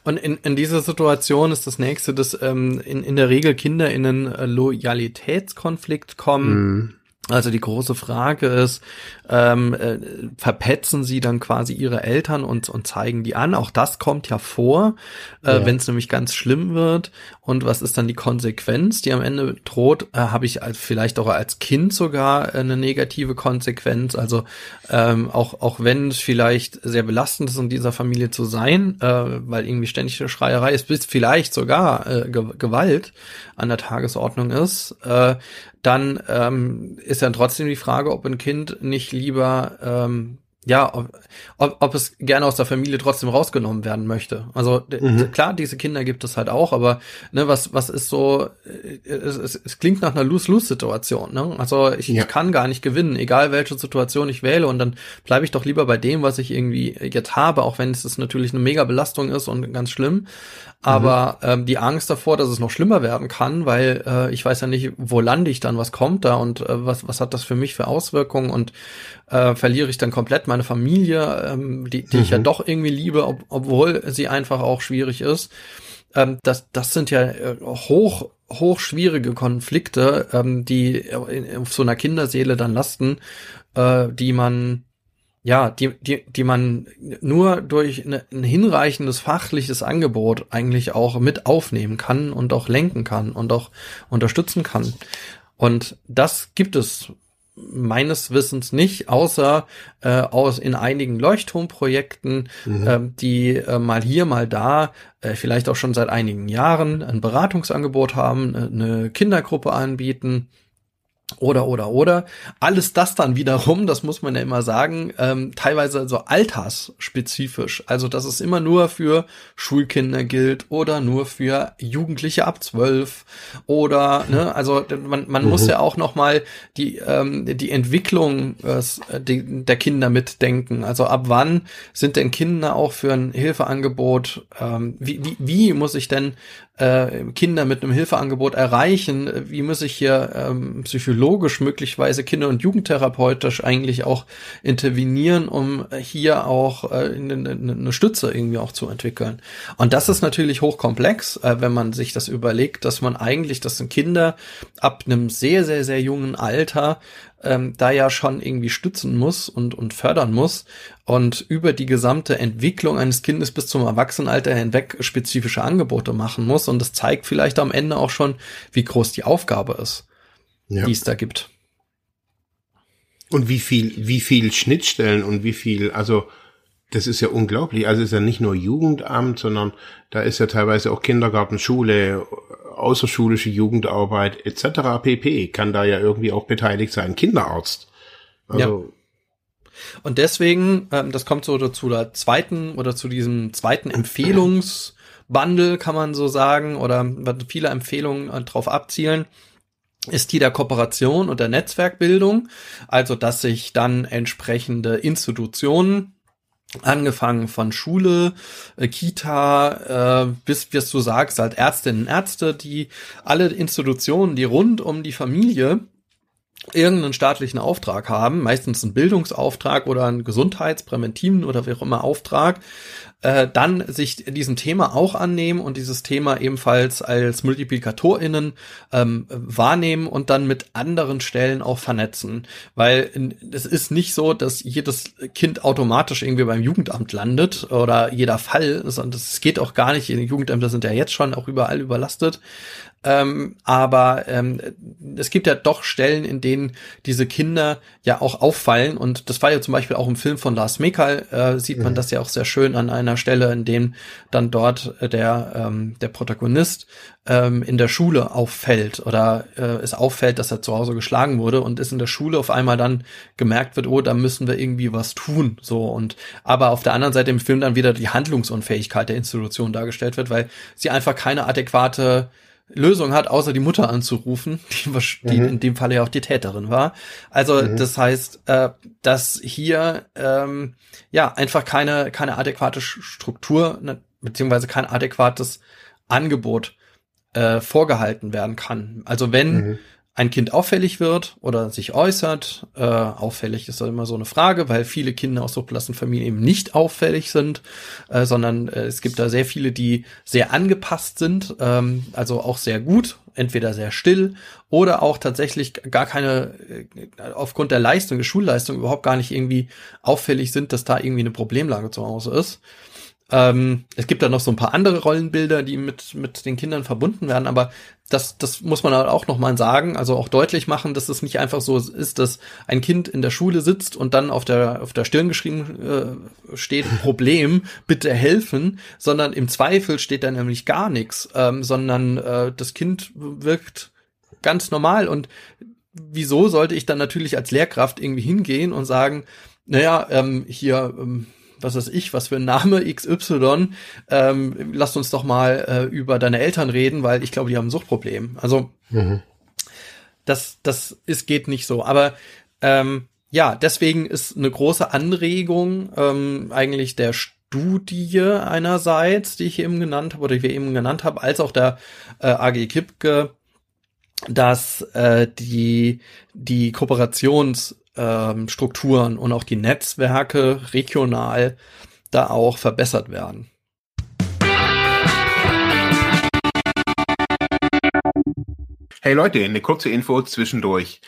Und in, in dieser Situation ist das nächste, dass ähm, in, in der Regel Kinder in einen äh, Loyalitätskonflikt kommen. Mhm. Also die große Frage ist, ähm, äh, verpetzen sie dann quasi ihre Eltern und, und zeigen die an. Auch das kommt ja vor, äh, ja. wenn es nämlich ganz schlimm wird. Und was ist dann die Konsequenz, die am Ende droht? Äh, Habe ich als, vielleicht auch als Kind sogar eine negative Konsequenz. Also ähm, auch, auch wenn es vielleicht sehr belastend ist, in dieser Familie zu sein, äh, weil irgendwie ständig eine Schreierei ist, bis vielleicht sogar äh, Gewalt an der Tagesordnung ist, äh, dann ähm, ist dann trotzdem die Frage, ob ein Kind nicht lieber ähm, ja, ob, ob, ob es gerne aus der Familie trotzdem rausgenommen werden möchte. Also mhm. klar, diese Kinder gibt es halt auch, aber ne, was was ist so? Äh, es, es, es klingt nach einer Lose-Lose-Situation. Ne? Also ich, ja. ich kann gar nicht gewinnen, egal welche Situation ich wähle, und dann bleibe ich doch lieber bei dem, was ich irgendwie jetzt habe, auch wenn es natürlich eine mega Belastung ist und ganz schlimm. Aber mhm. ähm, die Angst davor, dass es noch schlimmer werden kann, weil äh, ich weiß ja nicht, wo lande ich dann, was kommt da und äh, was, was hat das für mich für Auswirkungen und äh, verliere ich dann komplett meine Familie, ähm, die, die mhm. ich ja mhm. doch irgendwie liebe, ob, obwohl sie einfach auch schwierig ist. Ähm, das, das sind ja äh, hoch, hoch schwierige Konflikte, ähm, die auf so einer Kinderseele dann lasten, äh, die man ja, die, die, die man nur durch eine, ein hinreichendes fachliches Angebot eigentlich auch mit aufnehmen kann und auch lenken kann und auch unterstützen kann. Und das gibt es meines Wissens nicht, außer äh, aus in einigen Leuchtturmprojekten, mhm. äh, die äh, mal hier, mal da, äh, vielleicht auch schon seit einigen Jahren ein Beratungsangebot haben, äh, eine Kindergruppe anbieten oder, oder, oder. Alles das dann wiederum, das muss man ja immer sagen, ähm, teilweise so altersspezifisch. Also, dass es immer nur für Schulkinder gilt oder nur für Jugendliche ab zwölf oder, ne, also man, man mhm. muss ja auch noch mal die, ähm, die Entwicklung äh, die, der Kinder mitdenken. Also, ab wann sind denn Kinder auch für ein Hilfeangebot, ähm, wie, wie, wie muss ich denn äh, Kinder mit einem Hilfeangebot erreichen? Wie muss ich hier ähm, psychologisch möglicherweise kinder- und jugendtherapeutisch eigentlich auch intervenieren, um hier auch äh, eine, eine Stütze irgendwie auch zu entwickeln? Und das ist natürlich hochkomplex, äh, wenn man sich das überlegt, dass man eigentlich, das sind Kinder ab einem sehr, sehr, sehr jungen Alter ähm, da ja schon irgendwie stützen muss und, und fördern muss und über die gesamte Entwicklung eines Kindes bis zum Erwachsenenalter hinweg spezifische Angebote machen muss. Und das zeigt vielleicht am Ende auch schon, wie groß die Aufgabe ist, ja. die es da gibt. Und wie viel, wie viel Schnittstellen und wie viel, also das ist ja unglaublich. Also es ist ja nicht nur Jugendamt, sondern da ist ja teilweise auch Kindergarten, Schule, außerschulische Jugendarbeit etc. pp. kann da ja irgendwie auch beteiligt sein. Kinderarzt. Also, ja. Und deswegen, ähm, das kommt so zu der zweiten oder zu diesem zweiten Empfehlungsbundle, kann man so sagen, oder viele Empfehlungen äh, drauf abzielen ist die der Kooperation und der Netzwerkbildung, also dass sich dann entsprechende Institutionen angefangen von Schule, äh, Kita, äh, bis, wie du sagst, halt Ärztinnen und Ärzte, die alle Institutionen, die rund um die Familie irgendeinen staatlichen Auftrag haben, meistens einen Bildungsauftrag oder einen Gesundheitspräventiven oder wie auch immer Auftrag, äh, dann sich diesem Thema auch annehmen und dieses Thema ebenfalls als MultiplikatorInnen ähm, wahrnehmen und dann mit anderen Stellen auch vernetzen. Weil es ist nicht so, dass jedes Kind automatisch irgendwie beim Jugendamt landet oder jeder Fall, sondern es geht auch gar nicht. Die Jugendämter sind ja jetzt schon auch überall überlastet. Ähm, aber ähm, es gibt ja doch Stellen, in denen diese Kinder ja auch auffallen. Und das war ja zum Beispiel auch im Film von Lars Mekal, äh, sieht man mhm. das ja auch sehr schön an einer Stelle, in dem dann dort äh, der, ähm, der Protagonist ähm, in der Schule auffällt oder äh, es auffällt, dass er zu Hause geschlagen wurde und ist in der Schule auf einmal dann gemerkt wird, oh, da müssen wir irgendwie was tun. So und aber auf der anderen Seite im Film dann wieder die Handlungsunfähigkeit der Institution dargestellt wird, weil sie einfach keine adäquate Lösung hat, außer die Mutter anzurufen, die, die mhm. in dem Falle ja auch die Täterin war. Also mhm. das heißt, äh, dass hier ähm, ja einfach keine keine adäquate Struktur ne, beziehungsweise kein adäquates Angebot äh, vorgehalten werden kann. Also wenn mhm ein Kind auffällig wird oder sich äußert. Äh, auffällig ist immer so eine Frage, weil viele Kinder aus Familien eben nicht auffällig sind, äh, sondern äh, es gibt da sehr viele, die sehr angepasst sind, ähm, also auch sehr gut, entweder sehr still oder auch tatsächlich gar keine, äh, aufgrund der Leistung, der Schulleistung überhaupt gar nicht irgendwie auffällig sind, dass da irgendwie eine Problemlage zu Hause ist. Ähm, es gibt da noch so ein paar andere Rollenbilder, die mit, mit den Kindern verbunden werden, aber das, das muss man halt auch nochmal sagen, also auch deutlich machen, dass es nicht einfach so ist, dass ein Kind in der Schule sitzt und dann auf der, auf der Stirn geschrieben äh, steht, Problem, bitte helfen, sondern im Zweifel steht da nämlich gar nichts, ähm, sondern äh, das Kind wirkt ganz normal. Und wieso sollte ich dann natürlich als Lehrkraft irgendwie hingehen und sagen, naja, ähm, hier, ähm, was weiß ich, was für ein Name XY, ähm, lass uns doch mal äh, über deine Eltern reden, weil ich glaube, die haben ein Suchtproblem. Also mhm. das, das ist, geht nicht so. Aber ähm, ja, deswegen ist eine große Anregung ähm, eigentlich der Studie einerseits, die ich eben genannt habe oder die wir eben genannt haben, als auch der äh, AG Kipke, dass äh, die die Kooperations ähm, Strukturen und auch die Netzwerke regional da auch verbessert werden. Hey Leute, eine kurze Info zwischendurch.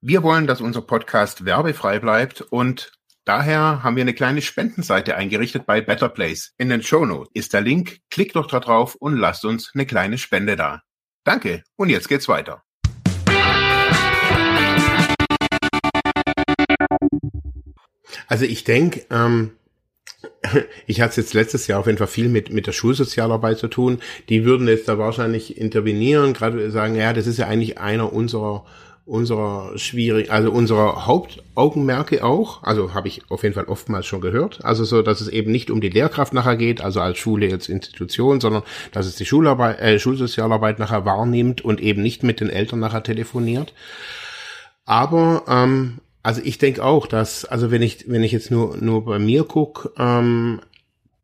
Wir wollen, dass unser Podcast werbefrei bleibt und daher haben wir eine kleine Spendenseite eingerichtet bei Better Place. In den Show Notes ist der Link. Klickt doch da drauf und lasst uns eine kleine Spende da. Danke und jetzt geht's weiter. Also ich denke, ähm, ich hatte jetzt letztes Jahr auf jeden Fall viel mit, mit der Schulsozialarbeit zu tun. Die würden jetzt da wahrscheinlich intervenieren, gerade sagen, ja, das ist ja eigentlich einer unserer unserer schwierig, also unserer Hauptaugenmerke auch, also habe ich auf jeden Fall oftmals schon gehört, also so, dass es eben nicht um die Lehrkraft nachher geht, also als Schule jetzt Institution, sondern dass es die Schularbeit, äh, Schulsozialarbeit nachher wahrnimmt und eben nicht mit den Eltern nachher telefoniert. Aber ähm, also ich denke auch, dass, also wenn ich, wenn ich jetzt nur, nur bei mir guck, ähm,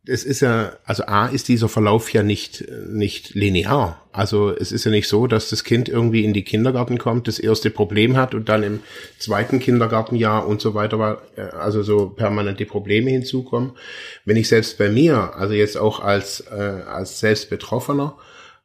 es ist ja, also A ist dieser Verlauf ja nicht, nicht linear. Also es ist ja nicht so, dass das Kind irgendwie in die Kindergarten kommt, das erste Problem hat und dann im zweiten Kindergartenjahr und so weiter, äh, also so permanente Probleme hinzukommen. Wenn ich selbst bei mir, also jetzt auch als, äh, als selbst Betroffener,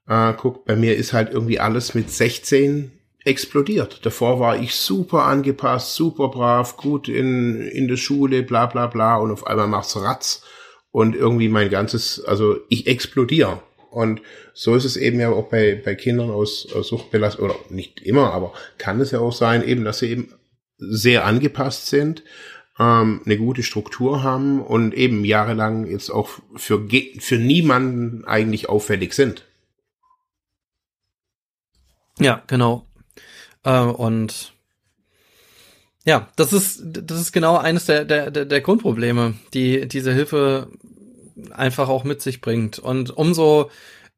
äh, guck, bei mir ist halt irgendwie alles mit 16 explodiert. Davor war ich super angepasst, super brav, gut in, in der Schule, bla bla bla und auf einmal macht's Ratz und irgendwie mein ganzes, also ich explodiere. Und so ist es eben ja auch bei, bei Kindern aus, aus Suchtbelastung, oder nicht immer, aber kann es ja auch sein, eben, dass sie eben sehr angepasst sind, ähm, eine gute Struktur haben und eben jahrelang jetzt auch für, für niemanden eigentlich auffällig sind. Ja, genau. Äh, und ja, das ist, das ist genau eines der, der, der Grundprobleme, die diese Hilfe einfach auch mit sich bringt. Und umso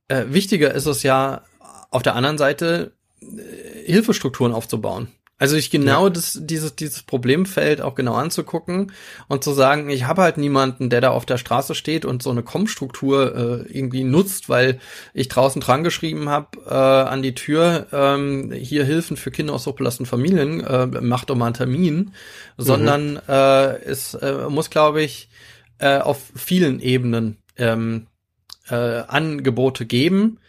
äh, wichtiger ist es ja, auf der anderen Seite äh, Hilfestrukturen aufzubauen. Also ich genau ja. das, dieses, dieses Problemfeld auch genau anzugucken und zu sagen, ich habe halt niemanden, der da auf der Straße steht und so eine Kommstruktur äh, irgendwie nutzt, weil ich draußen dran geschrieben habe äh, an die Tür, ähm, hier Hilfen für Kinder aus hochbelasteten Familien, äh, macht doch mal einen Termin, mhm. sondern äh, es äh, muss, glaube ich, äh, auf vielen Ebenen ähm, äh, Angebote geben,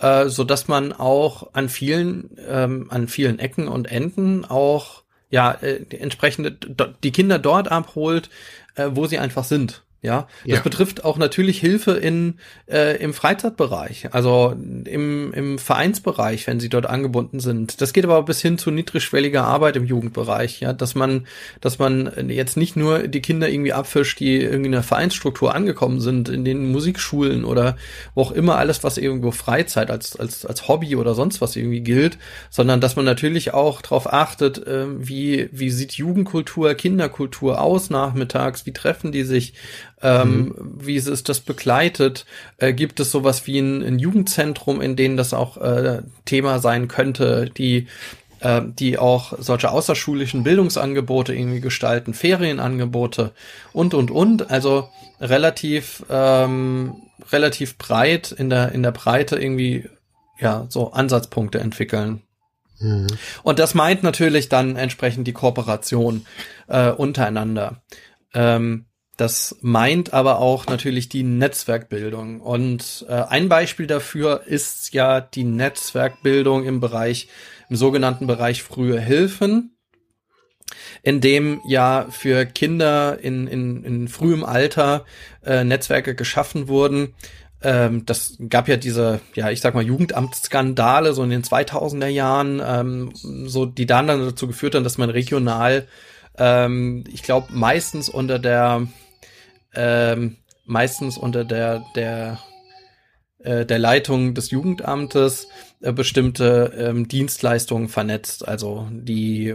äh, so dass man auch an vielen ähm, an vielen Ecken und Enden auch ja äh, entsprechende die Kinder dort abholt, äh, wo sie einfach sind. Ja, das ja. betrifft auch natürlich Hilfe in äh, im Freizeitbereich, also im, im Vereinsbereich, wenn sie dort angebunden sind. Das geht aber bis hin zu niedrigschwelliger Arbeit im Jugendbereich, ja, dass man, dass man jetzt nicht nur die Kinder irgendwie abfischt, die irgendwie in einer Vereinsstruktur angekommen sind, in den Musikschulen oder wo auch immer alles, was irgendwo Freizeit als als als Hobby oder sonst was irgendwie gilt, sondern dass man natürlich auch darauf achtet, äh, wie wie sieht Jugendkultur, Kinderkultur aus nachmittags, wie treffen die sich Ähm, mhm. Wie ist das begleitet? Äh, gibt es sowas wie ein, ein, Jugendzentrum, in dem das auch äh, Thema sein könnte, die äh, die auch solche außerschulischen Bildungsangebote irgendwie gestalten, Ferienangebote und und und. Also relativ ähm, relativ breit in der in der Breite irgendwie ja so Ansatzpunkte entwickeln. Mhm. Und das meint natürlich dann entsprechend die Kooperation äh, untereinander. Ähm, das meint aber auch natürlich die Netzwerkbildung. Und äh, ein Beispiel dafür ist ja die Netzwerkbildung im Bereich, im sogenannten Bereich frühe Hilfen, in dem ja für Kinder in, in, in frühem Alter äh, Netzwerke geschaffen wurden. Ähm, das gab ja diese, ja, ich sag mal, Jugendamtsskandale so in den 2000er Jahren, ähm, so die dann dann dazu geführt haben, dass man regional, ähm, ich glaube, meistens unter der ähm, meistens unter der, der, äh, der Leitung des Jugendamtes äh, bestimmte ähm, Dienstleistungen vernetzt, also die,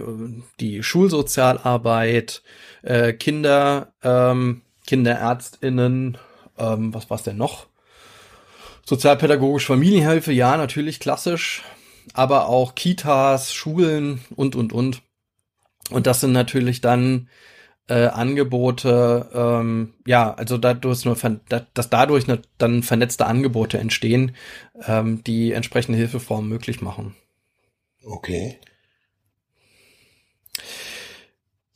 die Schulsozialarbeit, äh, Kinder, ähm, KinderärztInnen, ähm, was war's denn noch? Sozialpädagogisch Familienhilfe, ja, natürlich klassisch, aber auch Kitas, Schulen und, und, und. Und das sind natürlich dann äh, Angebote, ähm, ja, also dadurch nur, dass dadurch ne, dann vernetzte Angebote entstehen, ähm, die entsprechende Hilfeformen möglich machen. Okay.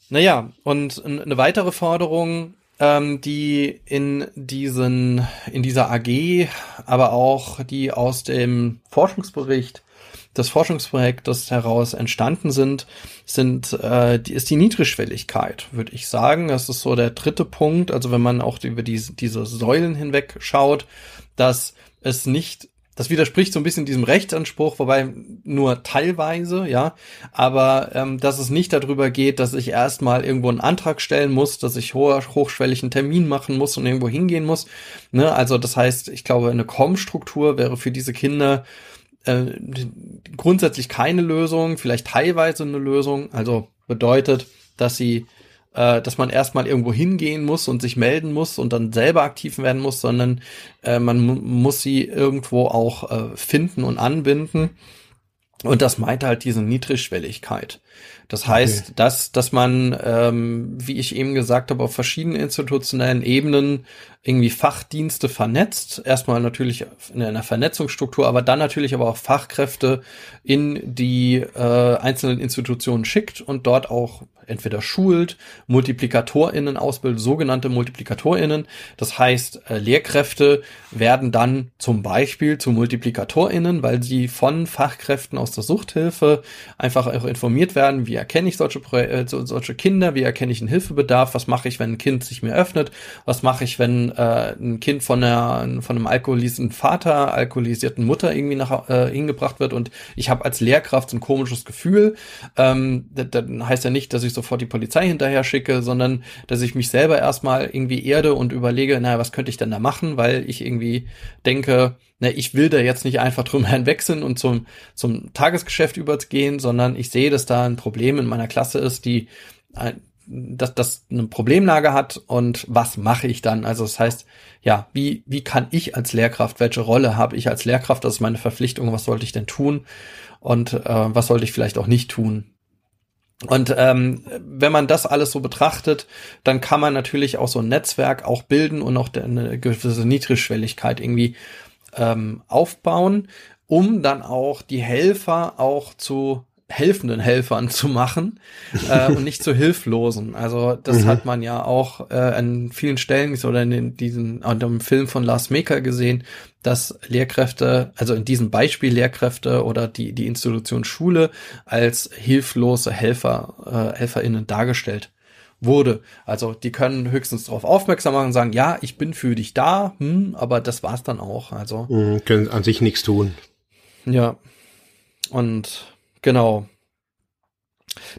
Naja, und eine weitere Forderung, ähm, die in diesen, in dieser AG, aber auch die aus dem Forschungsbericht des Forschungsprojektes heraus entstanden sind, sind äh, die, ist die Niedrigschwelligkeit, würde ich sagen. Das ist so der dritte Punkt. Also wenn man auch über diese, diese Säulen hinweg schaut, dass es nicht das widerspricht so ein bisschen diesem Rechtsanspruch, wobei nur teilweise, ja. Aber ähm, dass es nicht darüber geht, dass ich erstmal irgendwo einen Antrag stellen muss, dass ich hoch, hochschwellig einen Termin machen muss und irgendwo hingehen muss. Ne? Also das heißt, ich glaube, eine Com-Struktur wäre für diese Kinder äh, grundsätzlich keine Lösung, vielleicht teilweise eine Lösung. Also bedeutet, dass sie, äh, dass man erstmal irgendwo hingehen muss und sich melden muss und dann selber aktiv werden muss, sondern äh, man muss sie irgendwo auch äh, finden und anbinden. Und das meint halt diese Niedrigschwelligkeit. Das heißt, okay. dass, dass man, ähm, wie ich eben gesagt habe, auf verschiedenen institutionellen Ebenen irgendwie Fachdienste vernetzt. Erstmal natürlich in einer Vernetzungsstruktur, aber dann natürlich aber auch Fachkräfte in die äh, einzelnen Institutionen schickt und dort auch entweder schult, MultiplikatorInnen ausbildet, sogenannte MultiplikatorInnen. Das heißt, äh, Lehrkräfte werden dann zum Beispiel zu MultiplikatorInnen, weil sie von Fachkräften aus der Suchthilfe einfach auch informiert werden, wie erkenne ich solche, äh, solche Kinder, wie erkenne ich einen Hilfebedarf, was mache ich, wenn ein Kind sich mir öffnet, was mache ich, wenn äh, ein Kind von, einer, von einem alkoholisierten Vater, alkoholisierten Mutter irgendwie nach, äh, hingebracht wird. Und ich habe als Lehrkraft so ein komisches Gefühl, ähm, dann heißt ja nicht, dass ich sofort die Polizei hinterher schicke, sondern dass ich mich selber erstmal irgendwie erde und überlege, naja, was könnte ich denn da machen, weil ich irgendwie denke, na, ich will da jetzt nicht einfach drüber hinwechseln und zum, zum Tagesgeschäft übergehen, sondern ich sehe, dass da ein Problem in meiner Klasse ist, die äh, dass das eine Problemlage hat und was mache ich dann? Also das heißt, ja, wie, wie kann ich als Lehrkraft, welche Rolle habe ich als Lehrkraft, das ist meine Verpflichtung, was sollte ich denn tun und äh, was sollte ich vielleicht auch nicht tun? Und ähm, wenn man das alles so betrachtet, dann kann man natürlich auch so ein Netzwerk auch bilden und auch eine gewisse Niedrigschwelligkeit irgendwie ähm, aufbauen, um dann auch die Helfer auch zu helfenden Helfern zu machen äh, und nicht zu hilflosen. Also das mhm. hat man ja auch äh, an vielen Stellen oder in den, diesen an dem Film von Lars Meker gesehen, dass Lehrkräfte, also in diesem Beispiel Lehrkräfte oder die die Institution Schule als hilflose Helfer äh, Helferinnen dargestellt wurde. Also die können höchstens darauf aufmerksam machen und sagen, ja, ich bin für dich da, hm, aber das war's dann auch. Also mhm, können an sich nichts tun. Ja. Und Genau.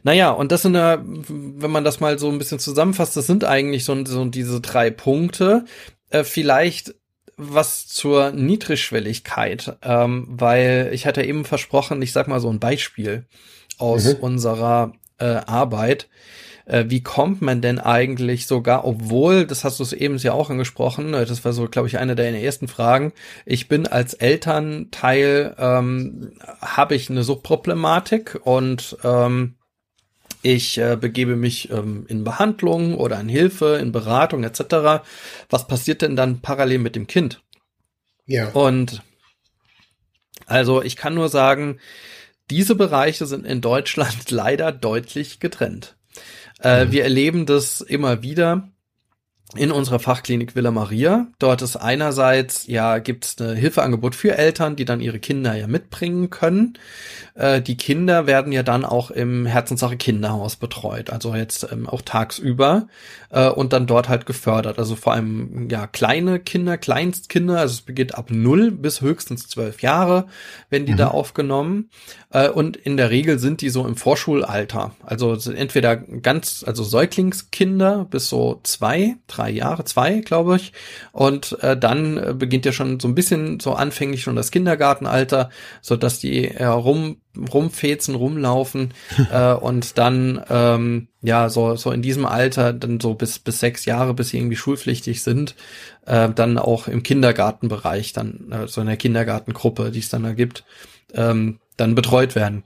Naja, und das sind ja, wenn man das mal so ein bisschen zusammenfasst, das sind eigentlich so, so diese drei Punkte. Äh, vielleicht was zur Niedrigschwelligkeit, ähm, weil ich hatte eben versprochen, ich sag mal so ein Beispiel aus mhm. unserer äh, Arbeit. Äh, wie kommt man denn eigentlich sogar, obwohl, das hast du es eben ja auch angesprochen, äh, das war so, glaube ich, eine der ersten Fragen, ich bin als Elternteil, ähm, habe ich eine Suchtproblematik und ähm, ich äh, begebe mich ähm, in Behandlung oder in Hilfe, in Beratung etc. Was passiert denn dann parallel mit dem Kind? Ja. Und also ich kann nur sagen, diese Bereiche sind in Deutschland leider deutlich getrennt. Äh, mhm. Wir erleben das immer wieder in unserer Fachklinik Villa Maria. Dort ist einerseits, ja, gibt's ein Hilfeangebot für Eltern, die dann ihre Kinder ja mitbringen können. Äh, die Kinder werden ja dann auch im Herzenssache Kinderhaus betreut, also jetzt ähm, auch tagsüber äh, und dann dort halt gefördert. Also vor allem, ja, kleine Kinder, Kleinstkinder, also es beginnt ab null bis höchstens zwölf Jahre, wenn die mhm. da aufgenommen. Äh, und in der Regel sind die so im Vorschulalter. Also entweder ganz, also Säuglingskinder bis so zwei, drei Jahre, zwei, glaube ich. Und äh, dann äh, beginnt ja schon so ein bisschen so anfänglich schon das Kindergartenalter, so dass die äh, rum rumfezen, rumlaufen äh, und dann ähm, ja so so in diesem Alter dann so bis bis sechs Jahre, bis sie irgendwie schulpflichtig sind, äh, dann auch im Kindergartenbereich dann äh, so in der Kindergartengruppe, die es dann da gibt, ähm, dann betreut werden.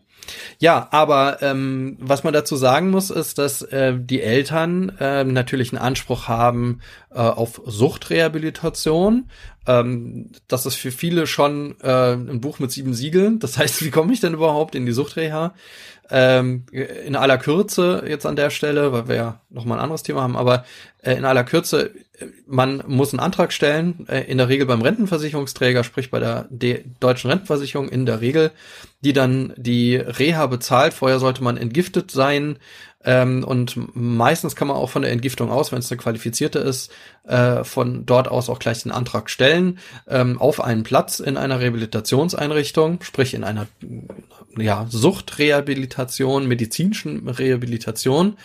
Ja, aber ähm, was man dazu sagen muss, ist, dass äh, die Eltern äh, natürlich einen Anspruch haben äh, auf Suchtrehabilitation. Ähm, das ist für viele schon äh, ein Buch mit sieben Siegeln. Das heißt, wie komme ich denn überhaupt in die Suchtreha? Ähm, in aller Kürze jetzt an der Stelle, weil wir ja noch mal ein anderes Thema haben, aber äh, in aller Kürze, äh, man muss einen Antrag stellen, äh, in der Regel beim Rentenversicherungsträger, sprich bei der D deutschen Rentenversicherung in der Regel, die dann die Reha bezahlt. Vorher sollte man entgiftet sein, ähm, und meistens kann man auch von der Entgiftung aus, wenn es eine qualifizierte ist, äh, von dort aus auch gleich den Antrag stellen ähm, auf einen Platz in einer Rehabilitationseinrichtung, sprich in einer ja, Suchtrehabilitation, medizinischen Rehabilitation.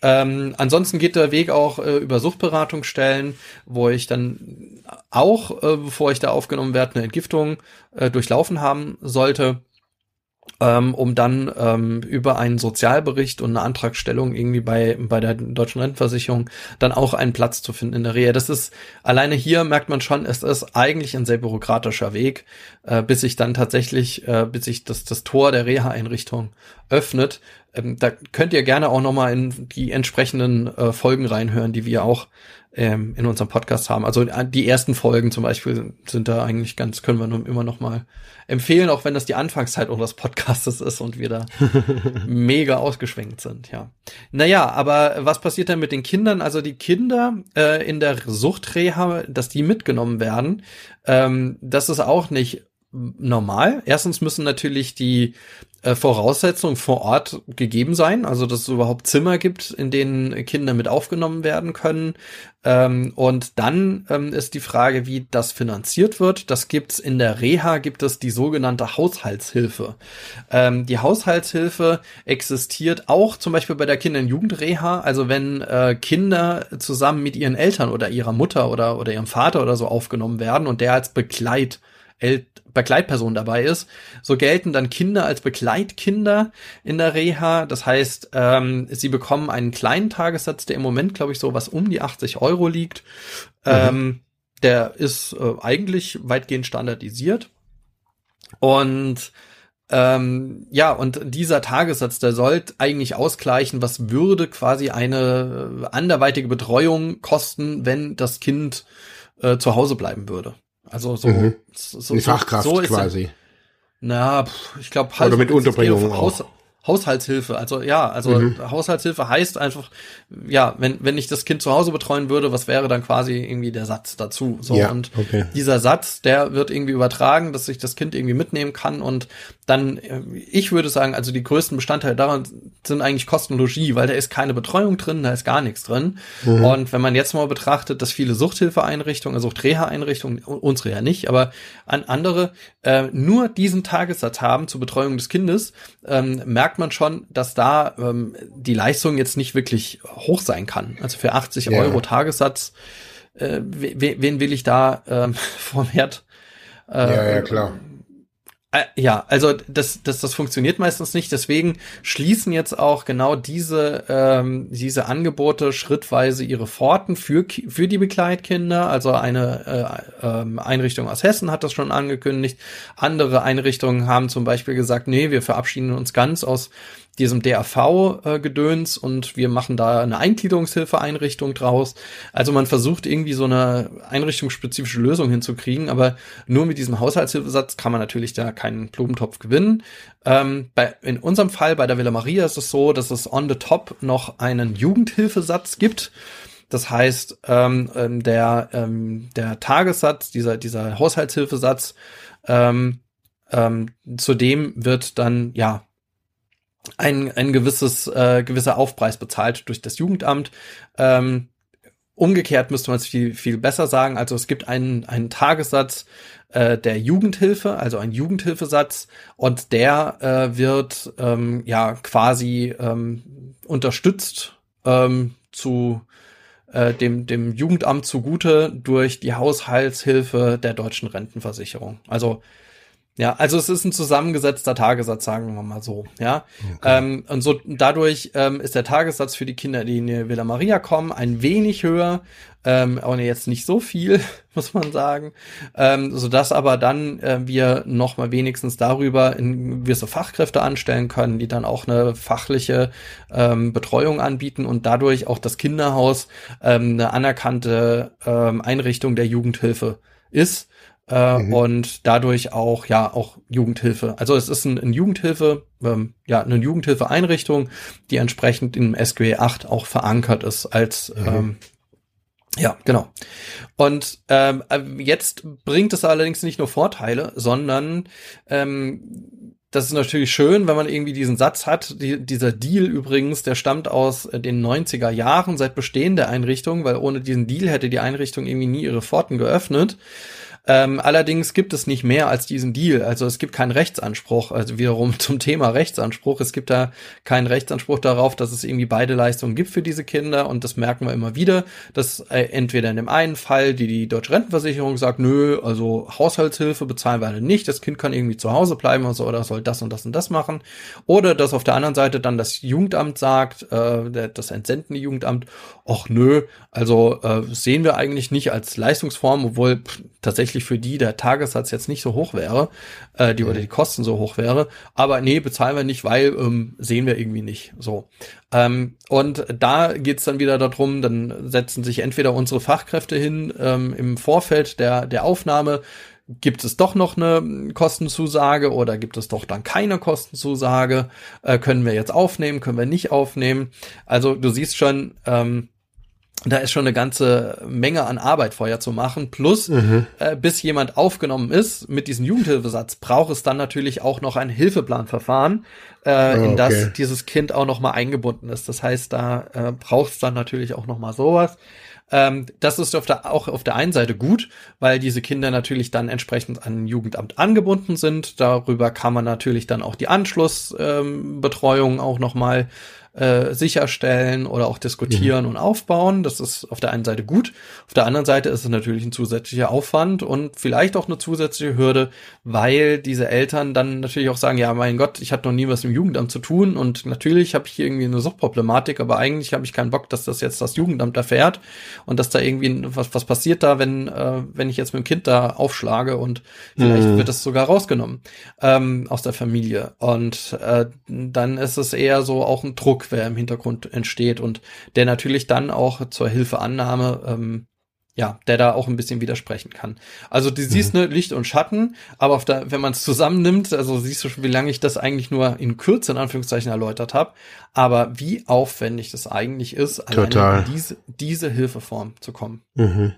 Ähm, ansonsten geht der Weg auch äh, über Suchtberatungsstellen, wo ich dann auch, äh, bevor ich da aufgenommen werde, eine Entgiftung äh, durchlaufen haben sollte ähm, um dann ähm, über einen Sozialbericht und eine Antragstellung irgendwie bei, bei der deutschen Rentenversicherung dann auch einen Platz zu finden in der Reha. Das ist, alleine hier merkt man schon, es ist eigentlich ein sehr bürokratischer Weg, äh, bis sich dann tatsächlich, äh, bis sich das, das Tor der Reha-Einrichtung öffnet. Ähm, da könnt ihr gerne auch nochmal in die entsprechenden äh, Folgen reinhören, die wir auch ähm, in unserem Podcast haben. Also äh, die ersten Folgen zum Beispiel sind da eigentlich ganz, können wir nur immer noch mal empfehlen, auch wenn das die Anfangszeit unseres Podcastes ist und wir da mega ausgeschwenkt sind, ja. Naja, aber was passiert denn mit den Kindern? Also die Kinder äh, in der Suchtreha, dass die mitgenommen werden, ähm, das ist auch nicht normal. Erstens müssen natürlich die äh, Voraussetzungen vor Ort gegeben sein, also dass es überhaupt Zimmer gibt, in denen Kinder mit aufgenommen werden können. Ähm, und dann ähm, ist die Frage, wie das finanziert wird. Das gibt's in der Reha, gibt es die sogenannte Haushaltshilfe. Ähm, die Haushaltshilfe existiert auch zum Beispiel bei der Kinder- und Jugendreha. Also wenn äh, Kinder zusammen mit ihren Eltern oder ihrer Mutter oder, oder ihrem Vater oder so aufgenommen werden und der als Begleit Begleitperson dabei ist. So gelten dann Kinder als Begleitkinder in der Reha. Das heißt, ähm, sie bekommen einen kleinen Tagessatz, der im Moment, glaube ich, so was um die 80 Euro liegt. Mhm. Ähm, der ist äh, eigentlich weitgehend standardisiert. Und ähm, ja, und dieser Tagessatz, der sollte eigentlich ausgleichen, was würde quasi eine äh, anderweitige Betreuung kosten, wenn das Kind äh, zu Hause bleiben würde. Also so, mhm. so, Eine Fachkraft so quasi. Na, ich glaube, Oder mit Unterbringung auch. Haushaltshilfe. Also ja, also mhm. Haushaltshilfe heißt einfach, ja, wenn, wenn ich das Kind zu Hause betreuen würde, was wäre dann quasi irgendwie der Satz dazu? So, ja, und okay. dieser Satz, der wird irgendwie übertragen, dass sich das Kind irgendwie mitnehmen kann und dann, äh, ich würde sagen, also die größten Bestandteile daran sind eigentlich Kostenlogie, weil da ist keine Betreuung drin, da ist gar nichts drin. Mhm. Und wenn man jetzt mal betrachtet, dass viele Suchthilfeeinrichtungen, Suchtreha-Einrichtungen, unsere ja nicht, aber an andere äh, nur diesen Tagessatz haben zur Betreuung des Kindes, ähm, merkt man schon, dass da ähm, die Leistung jetzt nicht wirklich hoch sein kann. Also für 80 ja. Euro Tagessatz, äh, wen will ich da ähm, vom Herd äh, ja, ja, klar Äh, ja, also das, das, das funktioniert meistens nicht. Deswegen schließen jetzt auch genau diese, ähm, diese Angebote schrittweise ihre Pforten für, für die Begleitkinder. Also eine äh, äh, Einrichtung aus Hessen hat das schon angekündigt. Andere Einrichtungen haben zum Beispiel gesagt, nee, wir verabschieden uns ganz aus diesem DAV-Gedöns äh, und wir machen da eine Eingliederungshilfeeinrichtung draus. Also man versucht irgendwie so eine einrichtungsspezifische Lösung hinzukriegen, aber nur mit diesem Haushaltshilfesatz kann man natürlich da keinen Blumentopf gewinnen. Ähm, bei, in unserem Fall bei der Villa Maria ist es so, dass es on the top noch einen Jugendhilfesatz gibt. Das heißt, ähm, ähm der, ähm, der Tagessatz, dieser, dieser Haushaltshilfesatz, ähm, ähm, zudem wird dann ja ein, ein gewisses, äh, gewisser Aufpreis bezahlt durch das Jugendamt. Ähm, umgekehrt müsste man es viel, viel besser sagen. Also es gibt einen, einen Tagessatz äh, der Jugendhilfe, also ein Jugendhilfesatz, und der äh, wird ähm, ja quasi ähm, unterstützt ähm, zu äh, dem, dem Jugendamt zugute durch die Haushaltshilfe der deutschen Rentenversicherung. Also ja, also es ist ein zusammengesetzter Tagessatz, sagen wir mal so. Ja, okay. ähm, und so dadurch ähm, ist der Tagessatz für die Kinder, die in die Villa Maria kommen, ein wenig höher, ähm, aber jetzt nicht so viel, muss man sagen, ähm, so dass aber dann äh, wir noch mal wenigstens darüber in gewisse Fachkräfte anstellen können, die dann auch eine fachliche ähm, Betreuung anbieten und dadurch auch das Kinderhaus ähm, eine anerkannte ähm, Einrichtung der Jugendhilfe ist äh, mhm. und dadurch auch ja auch Jugendhilfe. Also es ist ein, ein Jugendhilfe, ähm, ja eine Jugendhilfeeinrichtung, die entsprechend im SQE 8 auch verankert ist als mhm. ähm, ja, genau. Und ähm, äh, jetzt bringt es allerdings nicht nur Vorteile, sondern ähm, das ist natürlich schön, wenn man irgendwie diesen Satz hat. Die, dieser Deal übrigens, der stammt aus äh, den 90er Jahren, seit Bestehen der Einrichtung, weil ohne diesen Deal hätte die Einrichtung irgendwie nie ihre Pforten geöffnet. Ähm, allerdings gibt es nicht mehr als diesen Deal. Also es gibt keinen Rechtsanspruch. Also wiederum zum Thema Rechtsanspruch. Es gibt da keinen Rechtsanspruch darauf, dass es irgendwie beide Leistungen gibt für diese Kinder. Und das merken wir immer wieder, dass äh, entweder in dem einen Fall die, die deutsche Rentenversicherung sagt, nö, also Haushaltshilfe bezahlen wir nicht. Das Kind kann irgendwie zu Hause bleiben oder, so, oder soll das und das und das machen. Oder dass auf der anderen Seite dann das Jugendamt sagt, äh, das entsendende Jugendamt, ach nö, also äh, sehen wir eigentlich nicht als Leistungsform, obwohl pff, tatsächlich für die der Tagessatz jetzt nicht so hoch wäre, äh, die mhm. oder die Kosten so hoch wäre. Aber nee, bezahlen wir nicht, weil ähm, sehen wir irgendwie nicht. So. Ähm, und da geht's dann wieder darum, dann setzen sich entweder unsere Fachkräfte hin ähm, im Vorfeld der, der Aufnahme, gibt es doch noch eine Kostenzusage oder gibt es doch dann keine Kostenzusage? Äh, können wir jetzt aufnehmen, können wir nicht aufnehmen? Also du siehst schon, ähm, da ist schon eine ganze Menge an Arbeit vorher zu machen. Plus, mhm. äh, bis jemand aufgenommen ist mit diesem Jugendhilfesatz, braucht es dann natürlich auch noch ein Hilfeplanverfahren, äh, oh, in das dieses Kind auch noch mal eingebunden ist. Das heißt, da äh, braucht es dann natürlich auch noch mal sowas. Ähm, das ist auf der, auch auf der einen Seite gut, weil diese Kinder natürlich dann entsprechend an ein Jugendamt angebunden sind. Darüber kann man natürlich dann auch die Anschlussbetreuung ähm, auch noch mal äh, sicherstellen oder auch diskutieren mhm. und aufbauen. Das ist auf der einen Seite gut. Auf der anderen Seite ist es natürlich ein zusätzlicher Aufwand und vielleicht auch eine zusätzliche Hürde, weil diese Eltern dann natürlich auch sagen, ja, mein Gott, ich hatte noch nie was im Jugendamt zu tun und natürlich habe ich hier irgendwie eine Suchtproblematik, aber eigentlich habe ich keinen Bock, dass das jetzt das Jugendamt erfährt und dass da irgendwie was, was passiert da, wenn, äh, wenn ich jetzt mit dem Kind da aufschlage und vielleicht mhm. wird das sogar rausgenommen ähm, aus der Familie. Und äh, dann ist es eher so auch ein Druck, wer im Hintergrund entsteht und der natürlich dann auch zur Hilfeannahme ähm, ja, der da auch ein bisschen widersprechen kann. Also du siehst mhm. ne Licht und Schatten, aber auf der, wenn man es zusammennimmt, also siehst du schon, wie lange ich das eigentlich nur in Kürze in Anführungszeichen erläutert habe, aber wie aufwendig das eigentlich ist, Total. in diese, diese Hilfeform zu kommen. Mhm.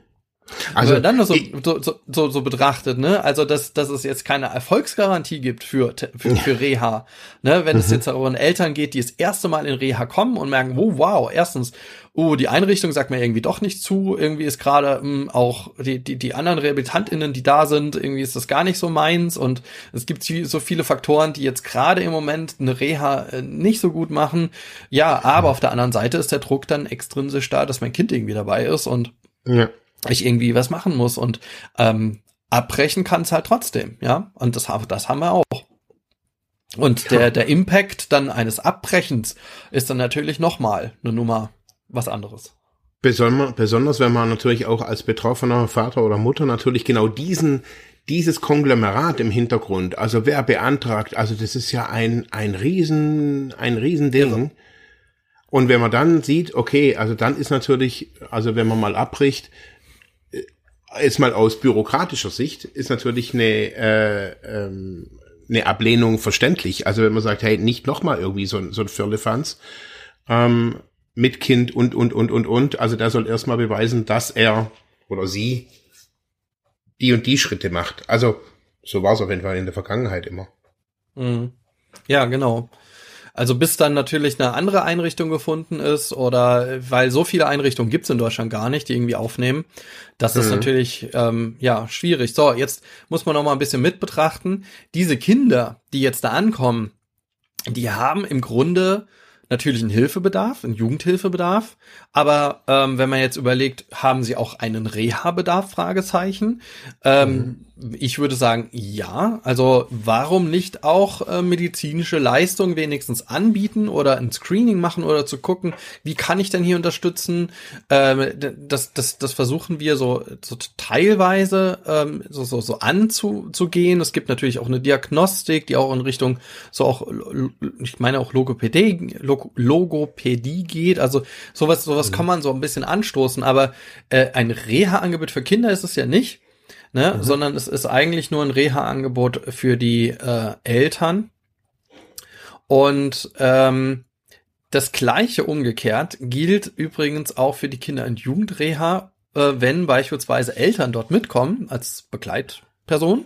Also dann so, so, so, so betrachtet, ne? Also dass, dass es jetzt keine Erfolgsgarantie gibt für, für, für Reha. Ne? Wenn mhm. es jetzt auch an Eltern geht, die das erste Mal in Reha kommen und merken, oh wow, erstens, oh, die Einrichtung sagt mir irgendwie doch nicht zu, irgendwie ist gerade hm, auch die, die, die anderen RehabilitantInnen, die da sind, irgendwie ist das gar nicht so meins und es gibt so viele Faktoren, die jetzt gerade im Moment eine Reha äh, nicht so gut machen. Ja, aber auf der anderen Seite ist der Druck dann extrinsisch da, dass mein Kind irgendwie dabei ist und ja ich irgendwie was machen muss. Und ähm, abbrechen kann es halt trotzdem, ja. Und das, das haben wir auch. Und der, der Impact dann eines Abbrechens ist dann natürlich nochmal eine Nummer was anderes. Besonders, besonders wenn man natürlich auch als betroffener Vater oder Mutter natürlich genau diesen, dieses Konglomerat im Hintergrund, also wer beantragt, also das ist ja ein, ein riesen, ein riesen Ding. Und wenn man dann sieht, okay, also dann ist natürlich, also wenn man mal abbricht, jetzt mal aus bürokratischer Sicht, ist natürlich eine, äh, ähm, eine Ablehnung verständlich. Also wenn man sagt, hey, nicht nochmal irgendwie so, so ein Firlefanz, ähm, mit Kind und, und, und, und, und. Also der soll erstmal beweisen, dass er oder sie die und die Schritte macht. Also so war es auf jeden Fall in der Vergangenheit immer. Mhm. Ja, genau. Also bis dann natürlich eine andere Einrichtung gefunden ist oder weil so viele Einrichtungen gibt's in Deutschland gar nicht, die irgendwie aufnehmen. Das mhm. ist natürlich ähm, ja schwierig. So, jetzt muss man noch mal ein bisschen mit betrachten. Diese Kinder, die jetzt da ankommen, die haben im Grunde natürlich einen Hilfebedarf, einen Jugendhilfebedarf. Aber ähm, wenn man jetzt überlegt, haben sie auch einen Reha-Bedarf? Fragezeichen. Ähm, mhm ich würde sagen, ja. Also warum nicht auch äh, medizinische Leistungen wenigstens anbieten oder ein Screening machen oder zu gucken, wie kann ich denn hier unterstützen? Ähm, das, das, das versuchen wir so, so teilweise ähm, so, so, so anzugehen. Es gibt natürlich auch eine Diagnostik, die auch in Richtung so auch, ich meine auch Logopädie, Log Logopädie geht. Also sowas, sowas mhm. kann man so ein bisschen anstoßen. Aber äh, ein Reha-Angebot für Kinder ist es ja nicht ne? Mhm. sondern es ist eigentlich nur ein Reha-Angebot für die äh, Eltern. Und ähm, das gleiche umgekehrt gilt übrigens auch für die Kinder- und Jugendreha, äh, wenn beispielsweise Eltern dort mitkommen als Begleitperson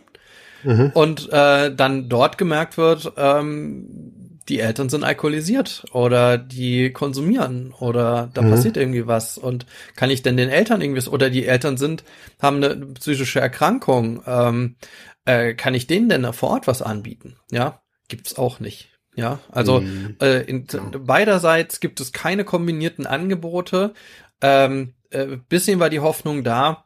mhm. und äh, dann dort gemerkt wird, ähm, die Eltern sind alkoholisiert oder die konsumieren oder da mhm. passiert irgendwie was. Und kann ich denn den Eltern irgendwie oder die Eltern sind haben eine psychische Erkrankung ähm, äh, kann ich denen denn vor Ort was anbieten? Ja gibt's auch nicht. Ja also mhm. äh, in, beiderseits gibt es keine kombinierten Angebote. Ähm, äh, bisschen war die Hoffnung da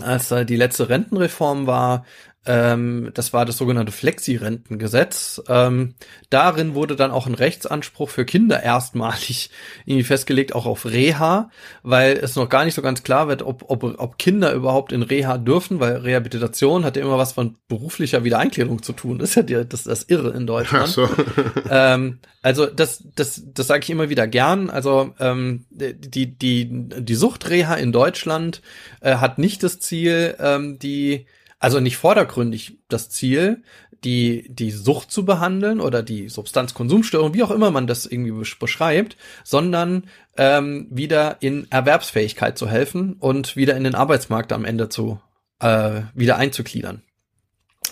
als äh, die letzte Rentenreform war, ähm, das war das sogenannte Flexi-Rentengesetz. Ähm, darin wurde dann auch ein Rechtsanspruch für Kinder erstmalig irgendwie festgelegt, auch auf Reha, weil es noch gar nicht so ganz klar wird, ob, ob, ob Kinder überhaupt in Reha dürfen, weil Rehabilitation hat ja immer was von beruflicher Wiedereingliederung zu tun. Das ist ja die, das, das Irre in Deutschland. So. ähm, also das, das, das sage ich immer wieder gern. Also ähm, die, die, die Suchtreha in Deutschland äh, hat nicht das Ziel, ähm, die also nicht vordergründig das Ziel, die, die Sucht zu behandeln oder die Substanzkonsumstörung, wie auch immer man das irgendwie beschreibt, sondern ähm, wieder in Erwerbsfähigkeit zu helfen und wieder in den Arbeitsmarkt am Ende zu äh, wieder einzugliedern.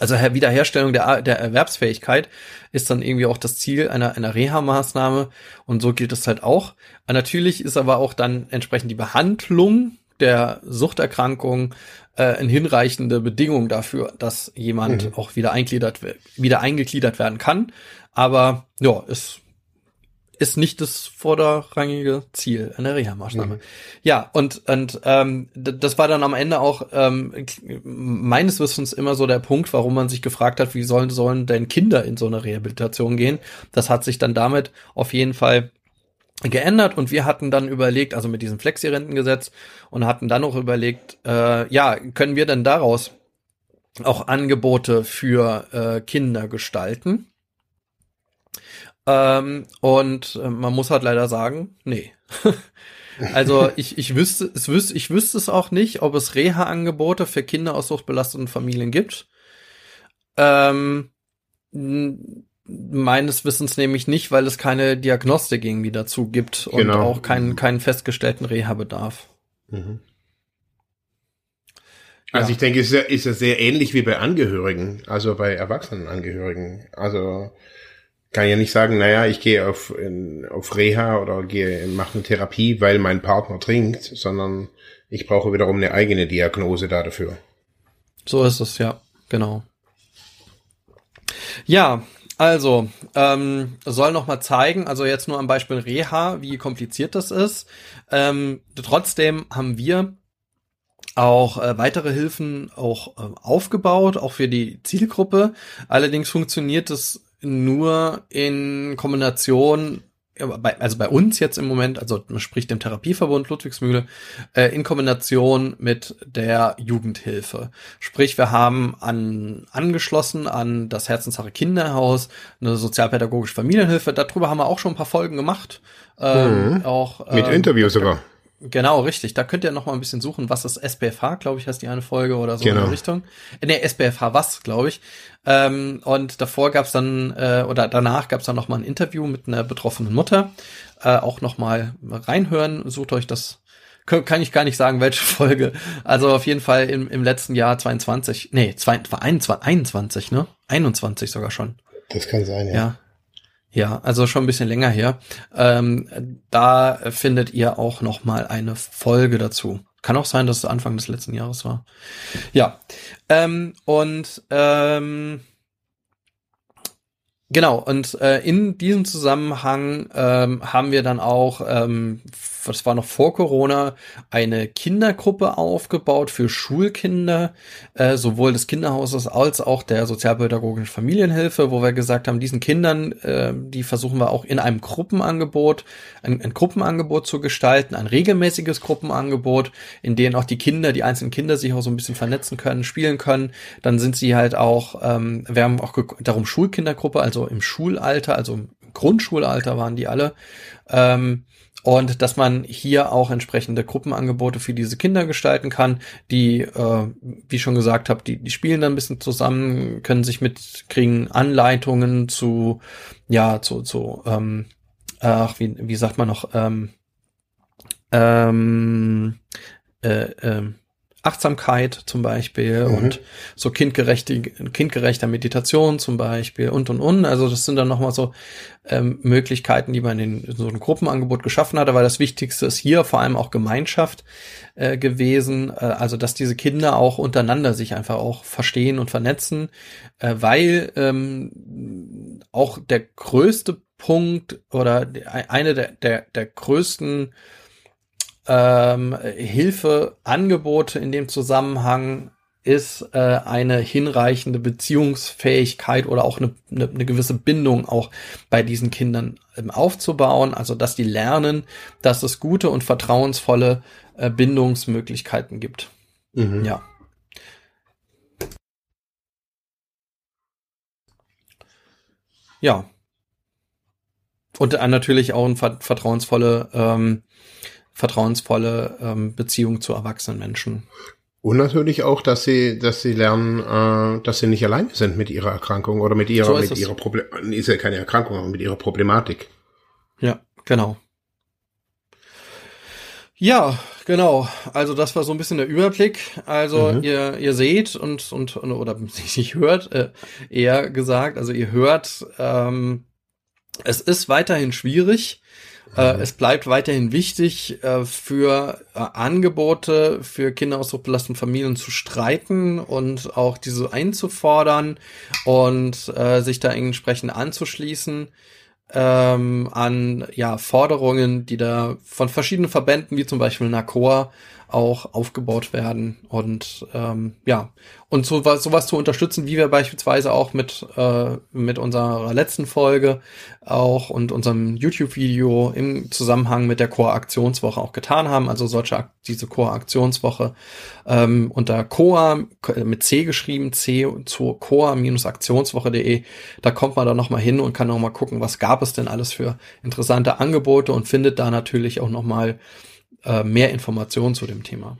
Also Wiederherstellung der, der Erwerbsfähigkeit ist dann irgendwie auch das Ziel einer, einer Reha-Maßnahme und so gilt es halt auch. Natürlich ist aber auch dann entsprechend die Behandlung der Suchterkrankung äh, eine hinreichende Bedingung dafür, dass jemand mhm. auch wieder eingliedert, wieder eingegliedert werden kann. Aber ja, ist ist nicht das vorderrangige Ziel einer Reha-Maßnahme. Mhm. Ja, und, und ähm, das war dann am Ende auch ähm, meines Wissens immer so der Punkt, warum man sich gefragt hat, wie sollen, sollen denn Kinder in so eine Rehabilitation gehen. Das hat sich dann damit auf jeden Fall geändert und wir hatten dann überlegt, also mit diesem Flexi-Rentengesetz und hatten dann auch überlegt, äh, ja, können wir denn daraus auch Angebote für äh, Kinder gestalten? Ähm, und äh, man muss halt leider sagen, nee. also ich, ich wüsste, es wüsste, ich wüsste es auch nicht, ob es Reha-Angebote für Kinder aus suchtbelasteten Familien gibt. Ähm, meines Wissens nämlich nicht, weil es keine Diagnostik irgendwie dazu gibt und genau. auch keinen, keinen festgestellten Reha-Bedarf. Mhm. Also ja. ich denke, es ist ja, ist ja sehr ähnlich wie bei Angehörigen, also bei erwachsenen Angehörigen. Also kann ja nicht sagen, naja, ich gehe auf, in, auf Reha oder gehe, mache eine Therapie, weil mein Partner trinkt, sondern ich brauche wiederum eine eigene Diagnose da dafür. So ist es, ja, genau. Ja, also, ähm, soll noch mal zeigen, also jetzt nur am Beispiel Reha, wie kompliziert das ist. Ähm, trotzdem haben wir auch äh, weitere Hilfen auch äh, aufgebaut, auch für die Zielgruppe. Allerdings funktioniert es nur in Kombination bei, also bei uns jetzt im Moment, also man spricht dem Therapieverbund Ludwigsmühle, äh, in Kombination mit der Jugendhilfe. Sprich, wir haben an, angeschlossen an das Herzenssache Kinderhaus eine sozialpädagogische Familienhilfe. Darüber haben wir auch schon ein paar Folgen gemacht. Ähm, mhm. auch, mit ähm, Interviews sogar. Genau, richtig. Da könnt ihr noch mal ein bisschen suchen, was ist SPFH, glaube ich, heißt die eine Folge oder so genau. in der Richtung. Äh, nee, SPFH was, glaube ich. Ähm, und davor gab's dann, äh, oder danach gab's dann noch mal ein Interview mit einer betroffenen Mutter. Äh, auch noch mal reinhören, sucht euch das kann ich gar nicht sagen, welche Folge. Also auf jeden Fall im, im letzten Jahr 22, nee, 22, 21, ne? 21 sogar schon. Das kann sein, ja. Ja, ja, also schon ein bisschen länger her. Ähm, da findet ihr auch noch mal eine Folge dazu. Kann auch sein, dass es Anfang des letzten Jahres war. Ja, ähm, und ähm, genau, und äh, in diesem Zusammenhang ähm, haben wir dann auch ähm, das war noch vor Corona, eine Kindergruppe aufgebaut für Schulkinder, äh, sowohl des Kinderhauses als auch der sozialpädagogischen Familienhilfe, wo wir gesagt haben, diesen Kindern, äh, die versuchen wir auch in einem Gruppenangebot, ein, ein Gruppenangebot zu gestalten, ein regelmäßiges Gruppenangebot, in dem auch die Kinder, die einzelnen Kinder sich auch so ein bisschen vernetzen können, spielen können. Dann sind sie halt auch, ähm, wir haben auch darum Schulkindergruppe, also im Schulalter, also im Grundschulalter waren die alle. Ähm, und dass man hier auch entsprechende Gruppenangebote für diese Kinder gestalten kann, die, äh, wie schon gesagt habe, die, die spielen dann ein bisschen zusammen, können sich mit, kriegen Anleitungen zu, ja, zu, zu, ähm, ach, wie, wie sagt man noch, ähm, ähm, äh, ähm, Achtsamkeit zum Beispiel mhm. und so kindgerechte, kindgerechter Meditation zum Beispiel und und und. Also das sind dann nochmal so ähm, Möglichkeiten, die man in, in so einem Gruppenangebot geschaffen hat. Aber das Wichtigste ist hier vor allem auch Gemeinschaft äh, gewesen. Äh, also dass diese Kinder auch untereinander sich einfach auch verstehen und vernetzen, äh, weil ähm, auch der größte Punkt oder eine der, der, der größten ähm, Hilfeangebote in dem Zusammenhang ist äh, eine hinreichende Beziehungsfähigkeit oder auch eine, eine, eine gewisse Bindung auch bei diesen Kindern ähm, aufzubauen, also dass die lernen, dass es gute und vertrauensvolle äh, Bindungsmöglichkeiten gibt. Mhm. Ja. Ja. Und äh, natürlich auch ein vertrauensvolle ähm, vertrauensvolle ähm, Beziehung zu erwachsenen Menschen. Und natürlich auch, dass sie, dass sie lernen, äh, dass sie nicht alleine sind mit ihrer Erkrankung oder mit ihrer, so mit ihrer Problem, ist ja keine Erkrankung, aber mit ihrer Problematik. Ja, genau. Ja, genau. Also das war so ein bisschen der Überblick. Also mhm. ihr, ihr seht und, und, oder nicht hört, äh, eher gesagt, also ihr hört, ähm, es ist weiterhin schwierig. Äh, es bleibt weiterhin wichtig, äh, für äh, Angebote für Kinder aus hochbelasteten Familien zu streiten und auch diese einzufordern und äh, sich da entsprechend anzuschließen ähm, an ja Forderungen, die da von verschiedenen Verbänden wie zum Beispiel NACOA auch aufgebaut werden und ähm, ja. Und sowas, sowas zu unterstützen, wie wir beispielsweise auch mit äh, mit unserer letzten Folge auch und unserem YouTube-Video im Zusammenhang mit der Core-Aktionswoche auch getan haben, also solche diese Core-Aktionswoche ähm, unter Coa mit C geschrieben, C zur Coa-Aktionswoche.de, da kommt man dann noch mal hin und kann noch mal gucken, was gab es denn alles für interessante Angebote und findet da natürlich auch noch mal äh, mehr Informationen zu dem Thema.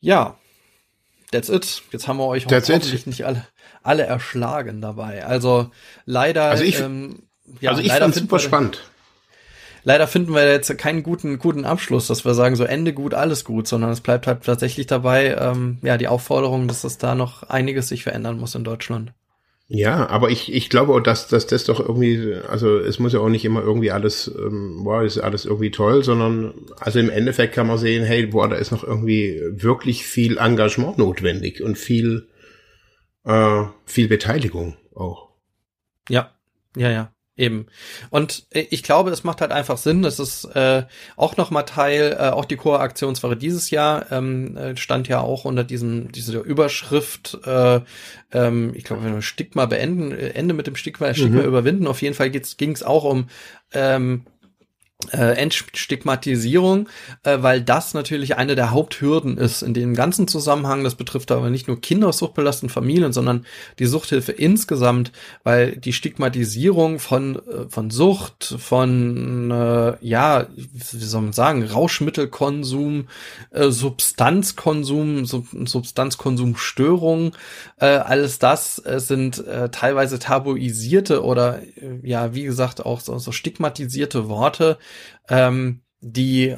Ja, that's it. Jetzt haben wir euch that's hoffentlich it. nicht alle, alle erschlagen dabei. Also leider. Also ich, ähm, ja, also ich fand super spannend. Leider finden wir jetzt keinen guten, guten Abschluss, dass wir sagen, so Ende gut, alles gut, sondern es bleibt halt tatsächlich dabei, ähm, ja, die Aufforderung, dass es da noch einiges sich verändern muss in Deutschland. Ja, aber ich, ich glaube auch, dass, dass das doch irgendwie, also es muss ja auch nicht immer irgendwie alles, ähm, boah, ist alles irgendwie toll, sondern also im Endeffekt kann man sehen, hey, boah, da ist noch irgendwie wirklich viel Engagement notwendig und viel, äh, viel Beteiligung auch. Ja, ja, ja. Eben. Und äh, ich glaube, es macht halt einfach Sinn. Es ist äh, auch nochmal Teil, äh, auch die Chor-Aktionswoche dieses Jahr ähm, äh, stand ja auch unter diesem dieser Überschrift, äh, ähm, ich glaube, wenn wir Stigma beenden, äh, Ende mit dem Stigma, Stigma mhm. überwinden. Auf jeden Fall ging es auch um ähm, äh, Entstigmatisierung, äh, weil das natürlich eine der Haupthürden ist in dem ganzen Zusammenhang. Das betrifft aber nicht nur Kinder aus suchtbelasteten Familien, sondern die Suchthilfe insgesamt, weil die Stigmatisierung von äh, von Sucht, von äh, ja, wie soll man sagen, Rauschmittelkonsum, äh, Substanzkonsum, Sub Substanzkonsumstörung, äh, alles das äh, sind äh, teilweise tabuisierte oder äh, ja, wie gesagt auch so, so stigmatisierte Worte ähm, die,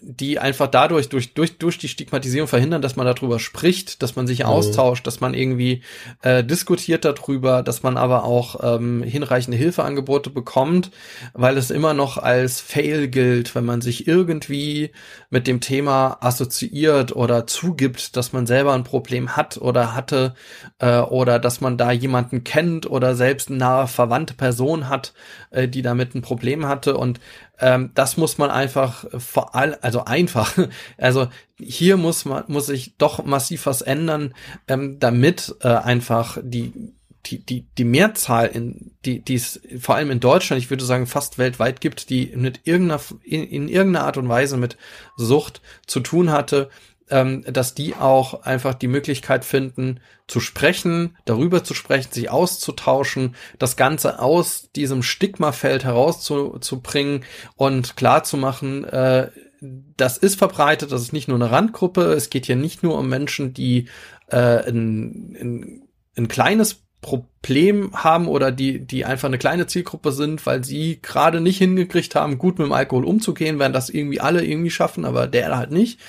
die einfach dadurch, durch, durch, durch die Stigmatisierung verhindern, dass man darüber spricht, dass man sich mhm. austauscht, dass man irgendwie äh, diskutiert darüber, dass man aber auch ähm, hinreichende Hilfeangebote bekommt, weil es immer noch als Fail gilt, wenn man sich irgendwie mit dem Thema assoziiert oder zugibt, dass man selber ein Problem hat oder hatte äh, oder dass man da jemanden kennt oder selbst eine nahe verwandte Person hat, äh, die damit ein Problem hatte und ähm, das muss man einfach vor allem, also einfach, also hier muss man, muss sich doch massiv was ändern, ähm, damit äh, einfach die, die, die, die Mehrzahl in, die, die es vor allem in Deutschland, ich würde sagen fast weltweit gibt, die mit irgendeiner, in, in irgendeiner Art und Weise mit Sucht zu tun hatte, ähm, dass die auch einfach die Möglichkeit finden, zu sprechen, darüber zu sprechen, sich auszutauschen, das Ganze aus diesem Stigmafeld herauszubringen und klar zu machen, äh, das ist verbreitet, das ist nicht nur eine Randgruppe, es geht hier nicht nur um Menschen, die äh, ein, ein, ein kleines Problem haben oder die, die einfach eine kleine Zielgruppe sind, weil sie gerade nicht hingekriegt haben, gut mit dem Alkohol umzugehen, werden das irgendwie alle irgendwie schaffen, aber der halt nicht.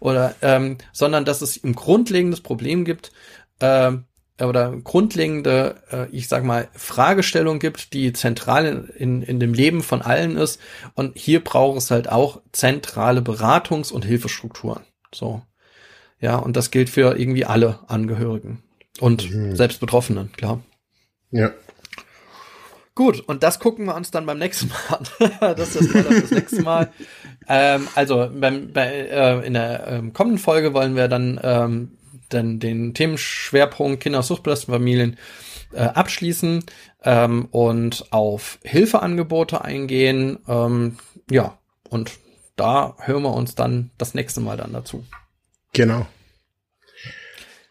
Oder, ähm, sondern dass es ein grundlegendes Problem gibt, äh, oder grundlegende, äh, ich sag mal, Fragestellung gibt, die zentral in, in dem Leben von allen ist. Und hier braucht es halt auch zentrale Beratungs- und Hilfestrukturen. So. Ja, und das gilt für irgendwie alle Angehörigen. Und mhm. selbst Betroffenen, klar. Ja. Gut, und das gucken wir uns dann beim nächsten Mal an. das ist das, das nächste Mal. Ähm, also beim, bei, äh, in der ähm, kommenden Folge wollen wir dann, ähm, dann den Themenschwerpunkt Kinder aus suchtbelasteten Familien äh, abschließen ähm, und auf Hilfeangebote eingehen. Ähm, ja, und da hören wir uns dann das nächste Mal dann dazu. Genau.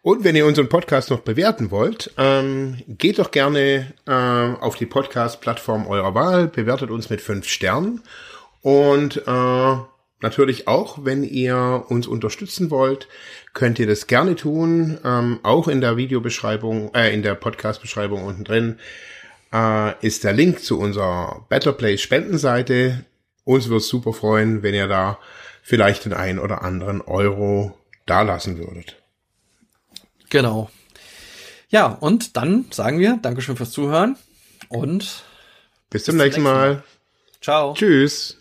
Und wenn ihr unseren Podcast noch bewerten wollt, ähm, geht doch gerne äh, auf die Podcast-Plattform eurer Wahl, bewertet uns mit fünf Sternen und äh, natürlich auch, wenn ihr uns unterstützen wollt, könnt ihr das gerne tun. Ähm, auch in der Videobeschreibung, äh, in der Podcast-Beschreibung unten drin äh, ist der Link zu unserer Better Place Spendenseite. Uns würde es super freuen, wenn ihr da vielleicht den einen oder anderen Euro dalassen würdet. Genau. Ja, und dann sagen wir Dankeschön fürs Zuhören und bis zum, bis nächsten, nächsten Mal. Mal. Ciao. Tschüss.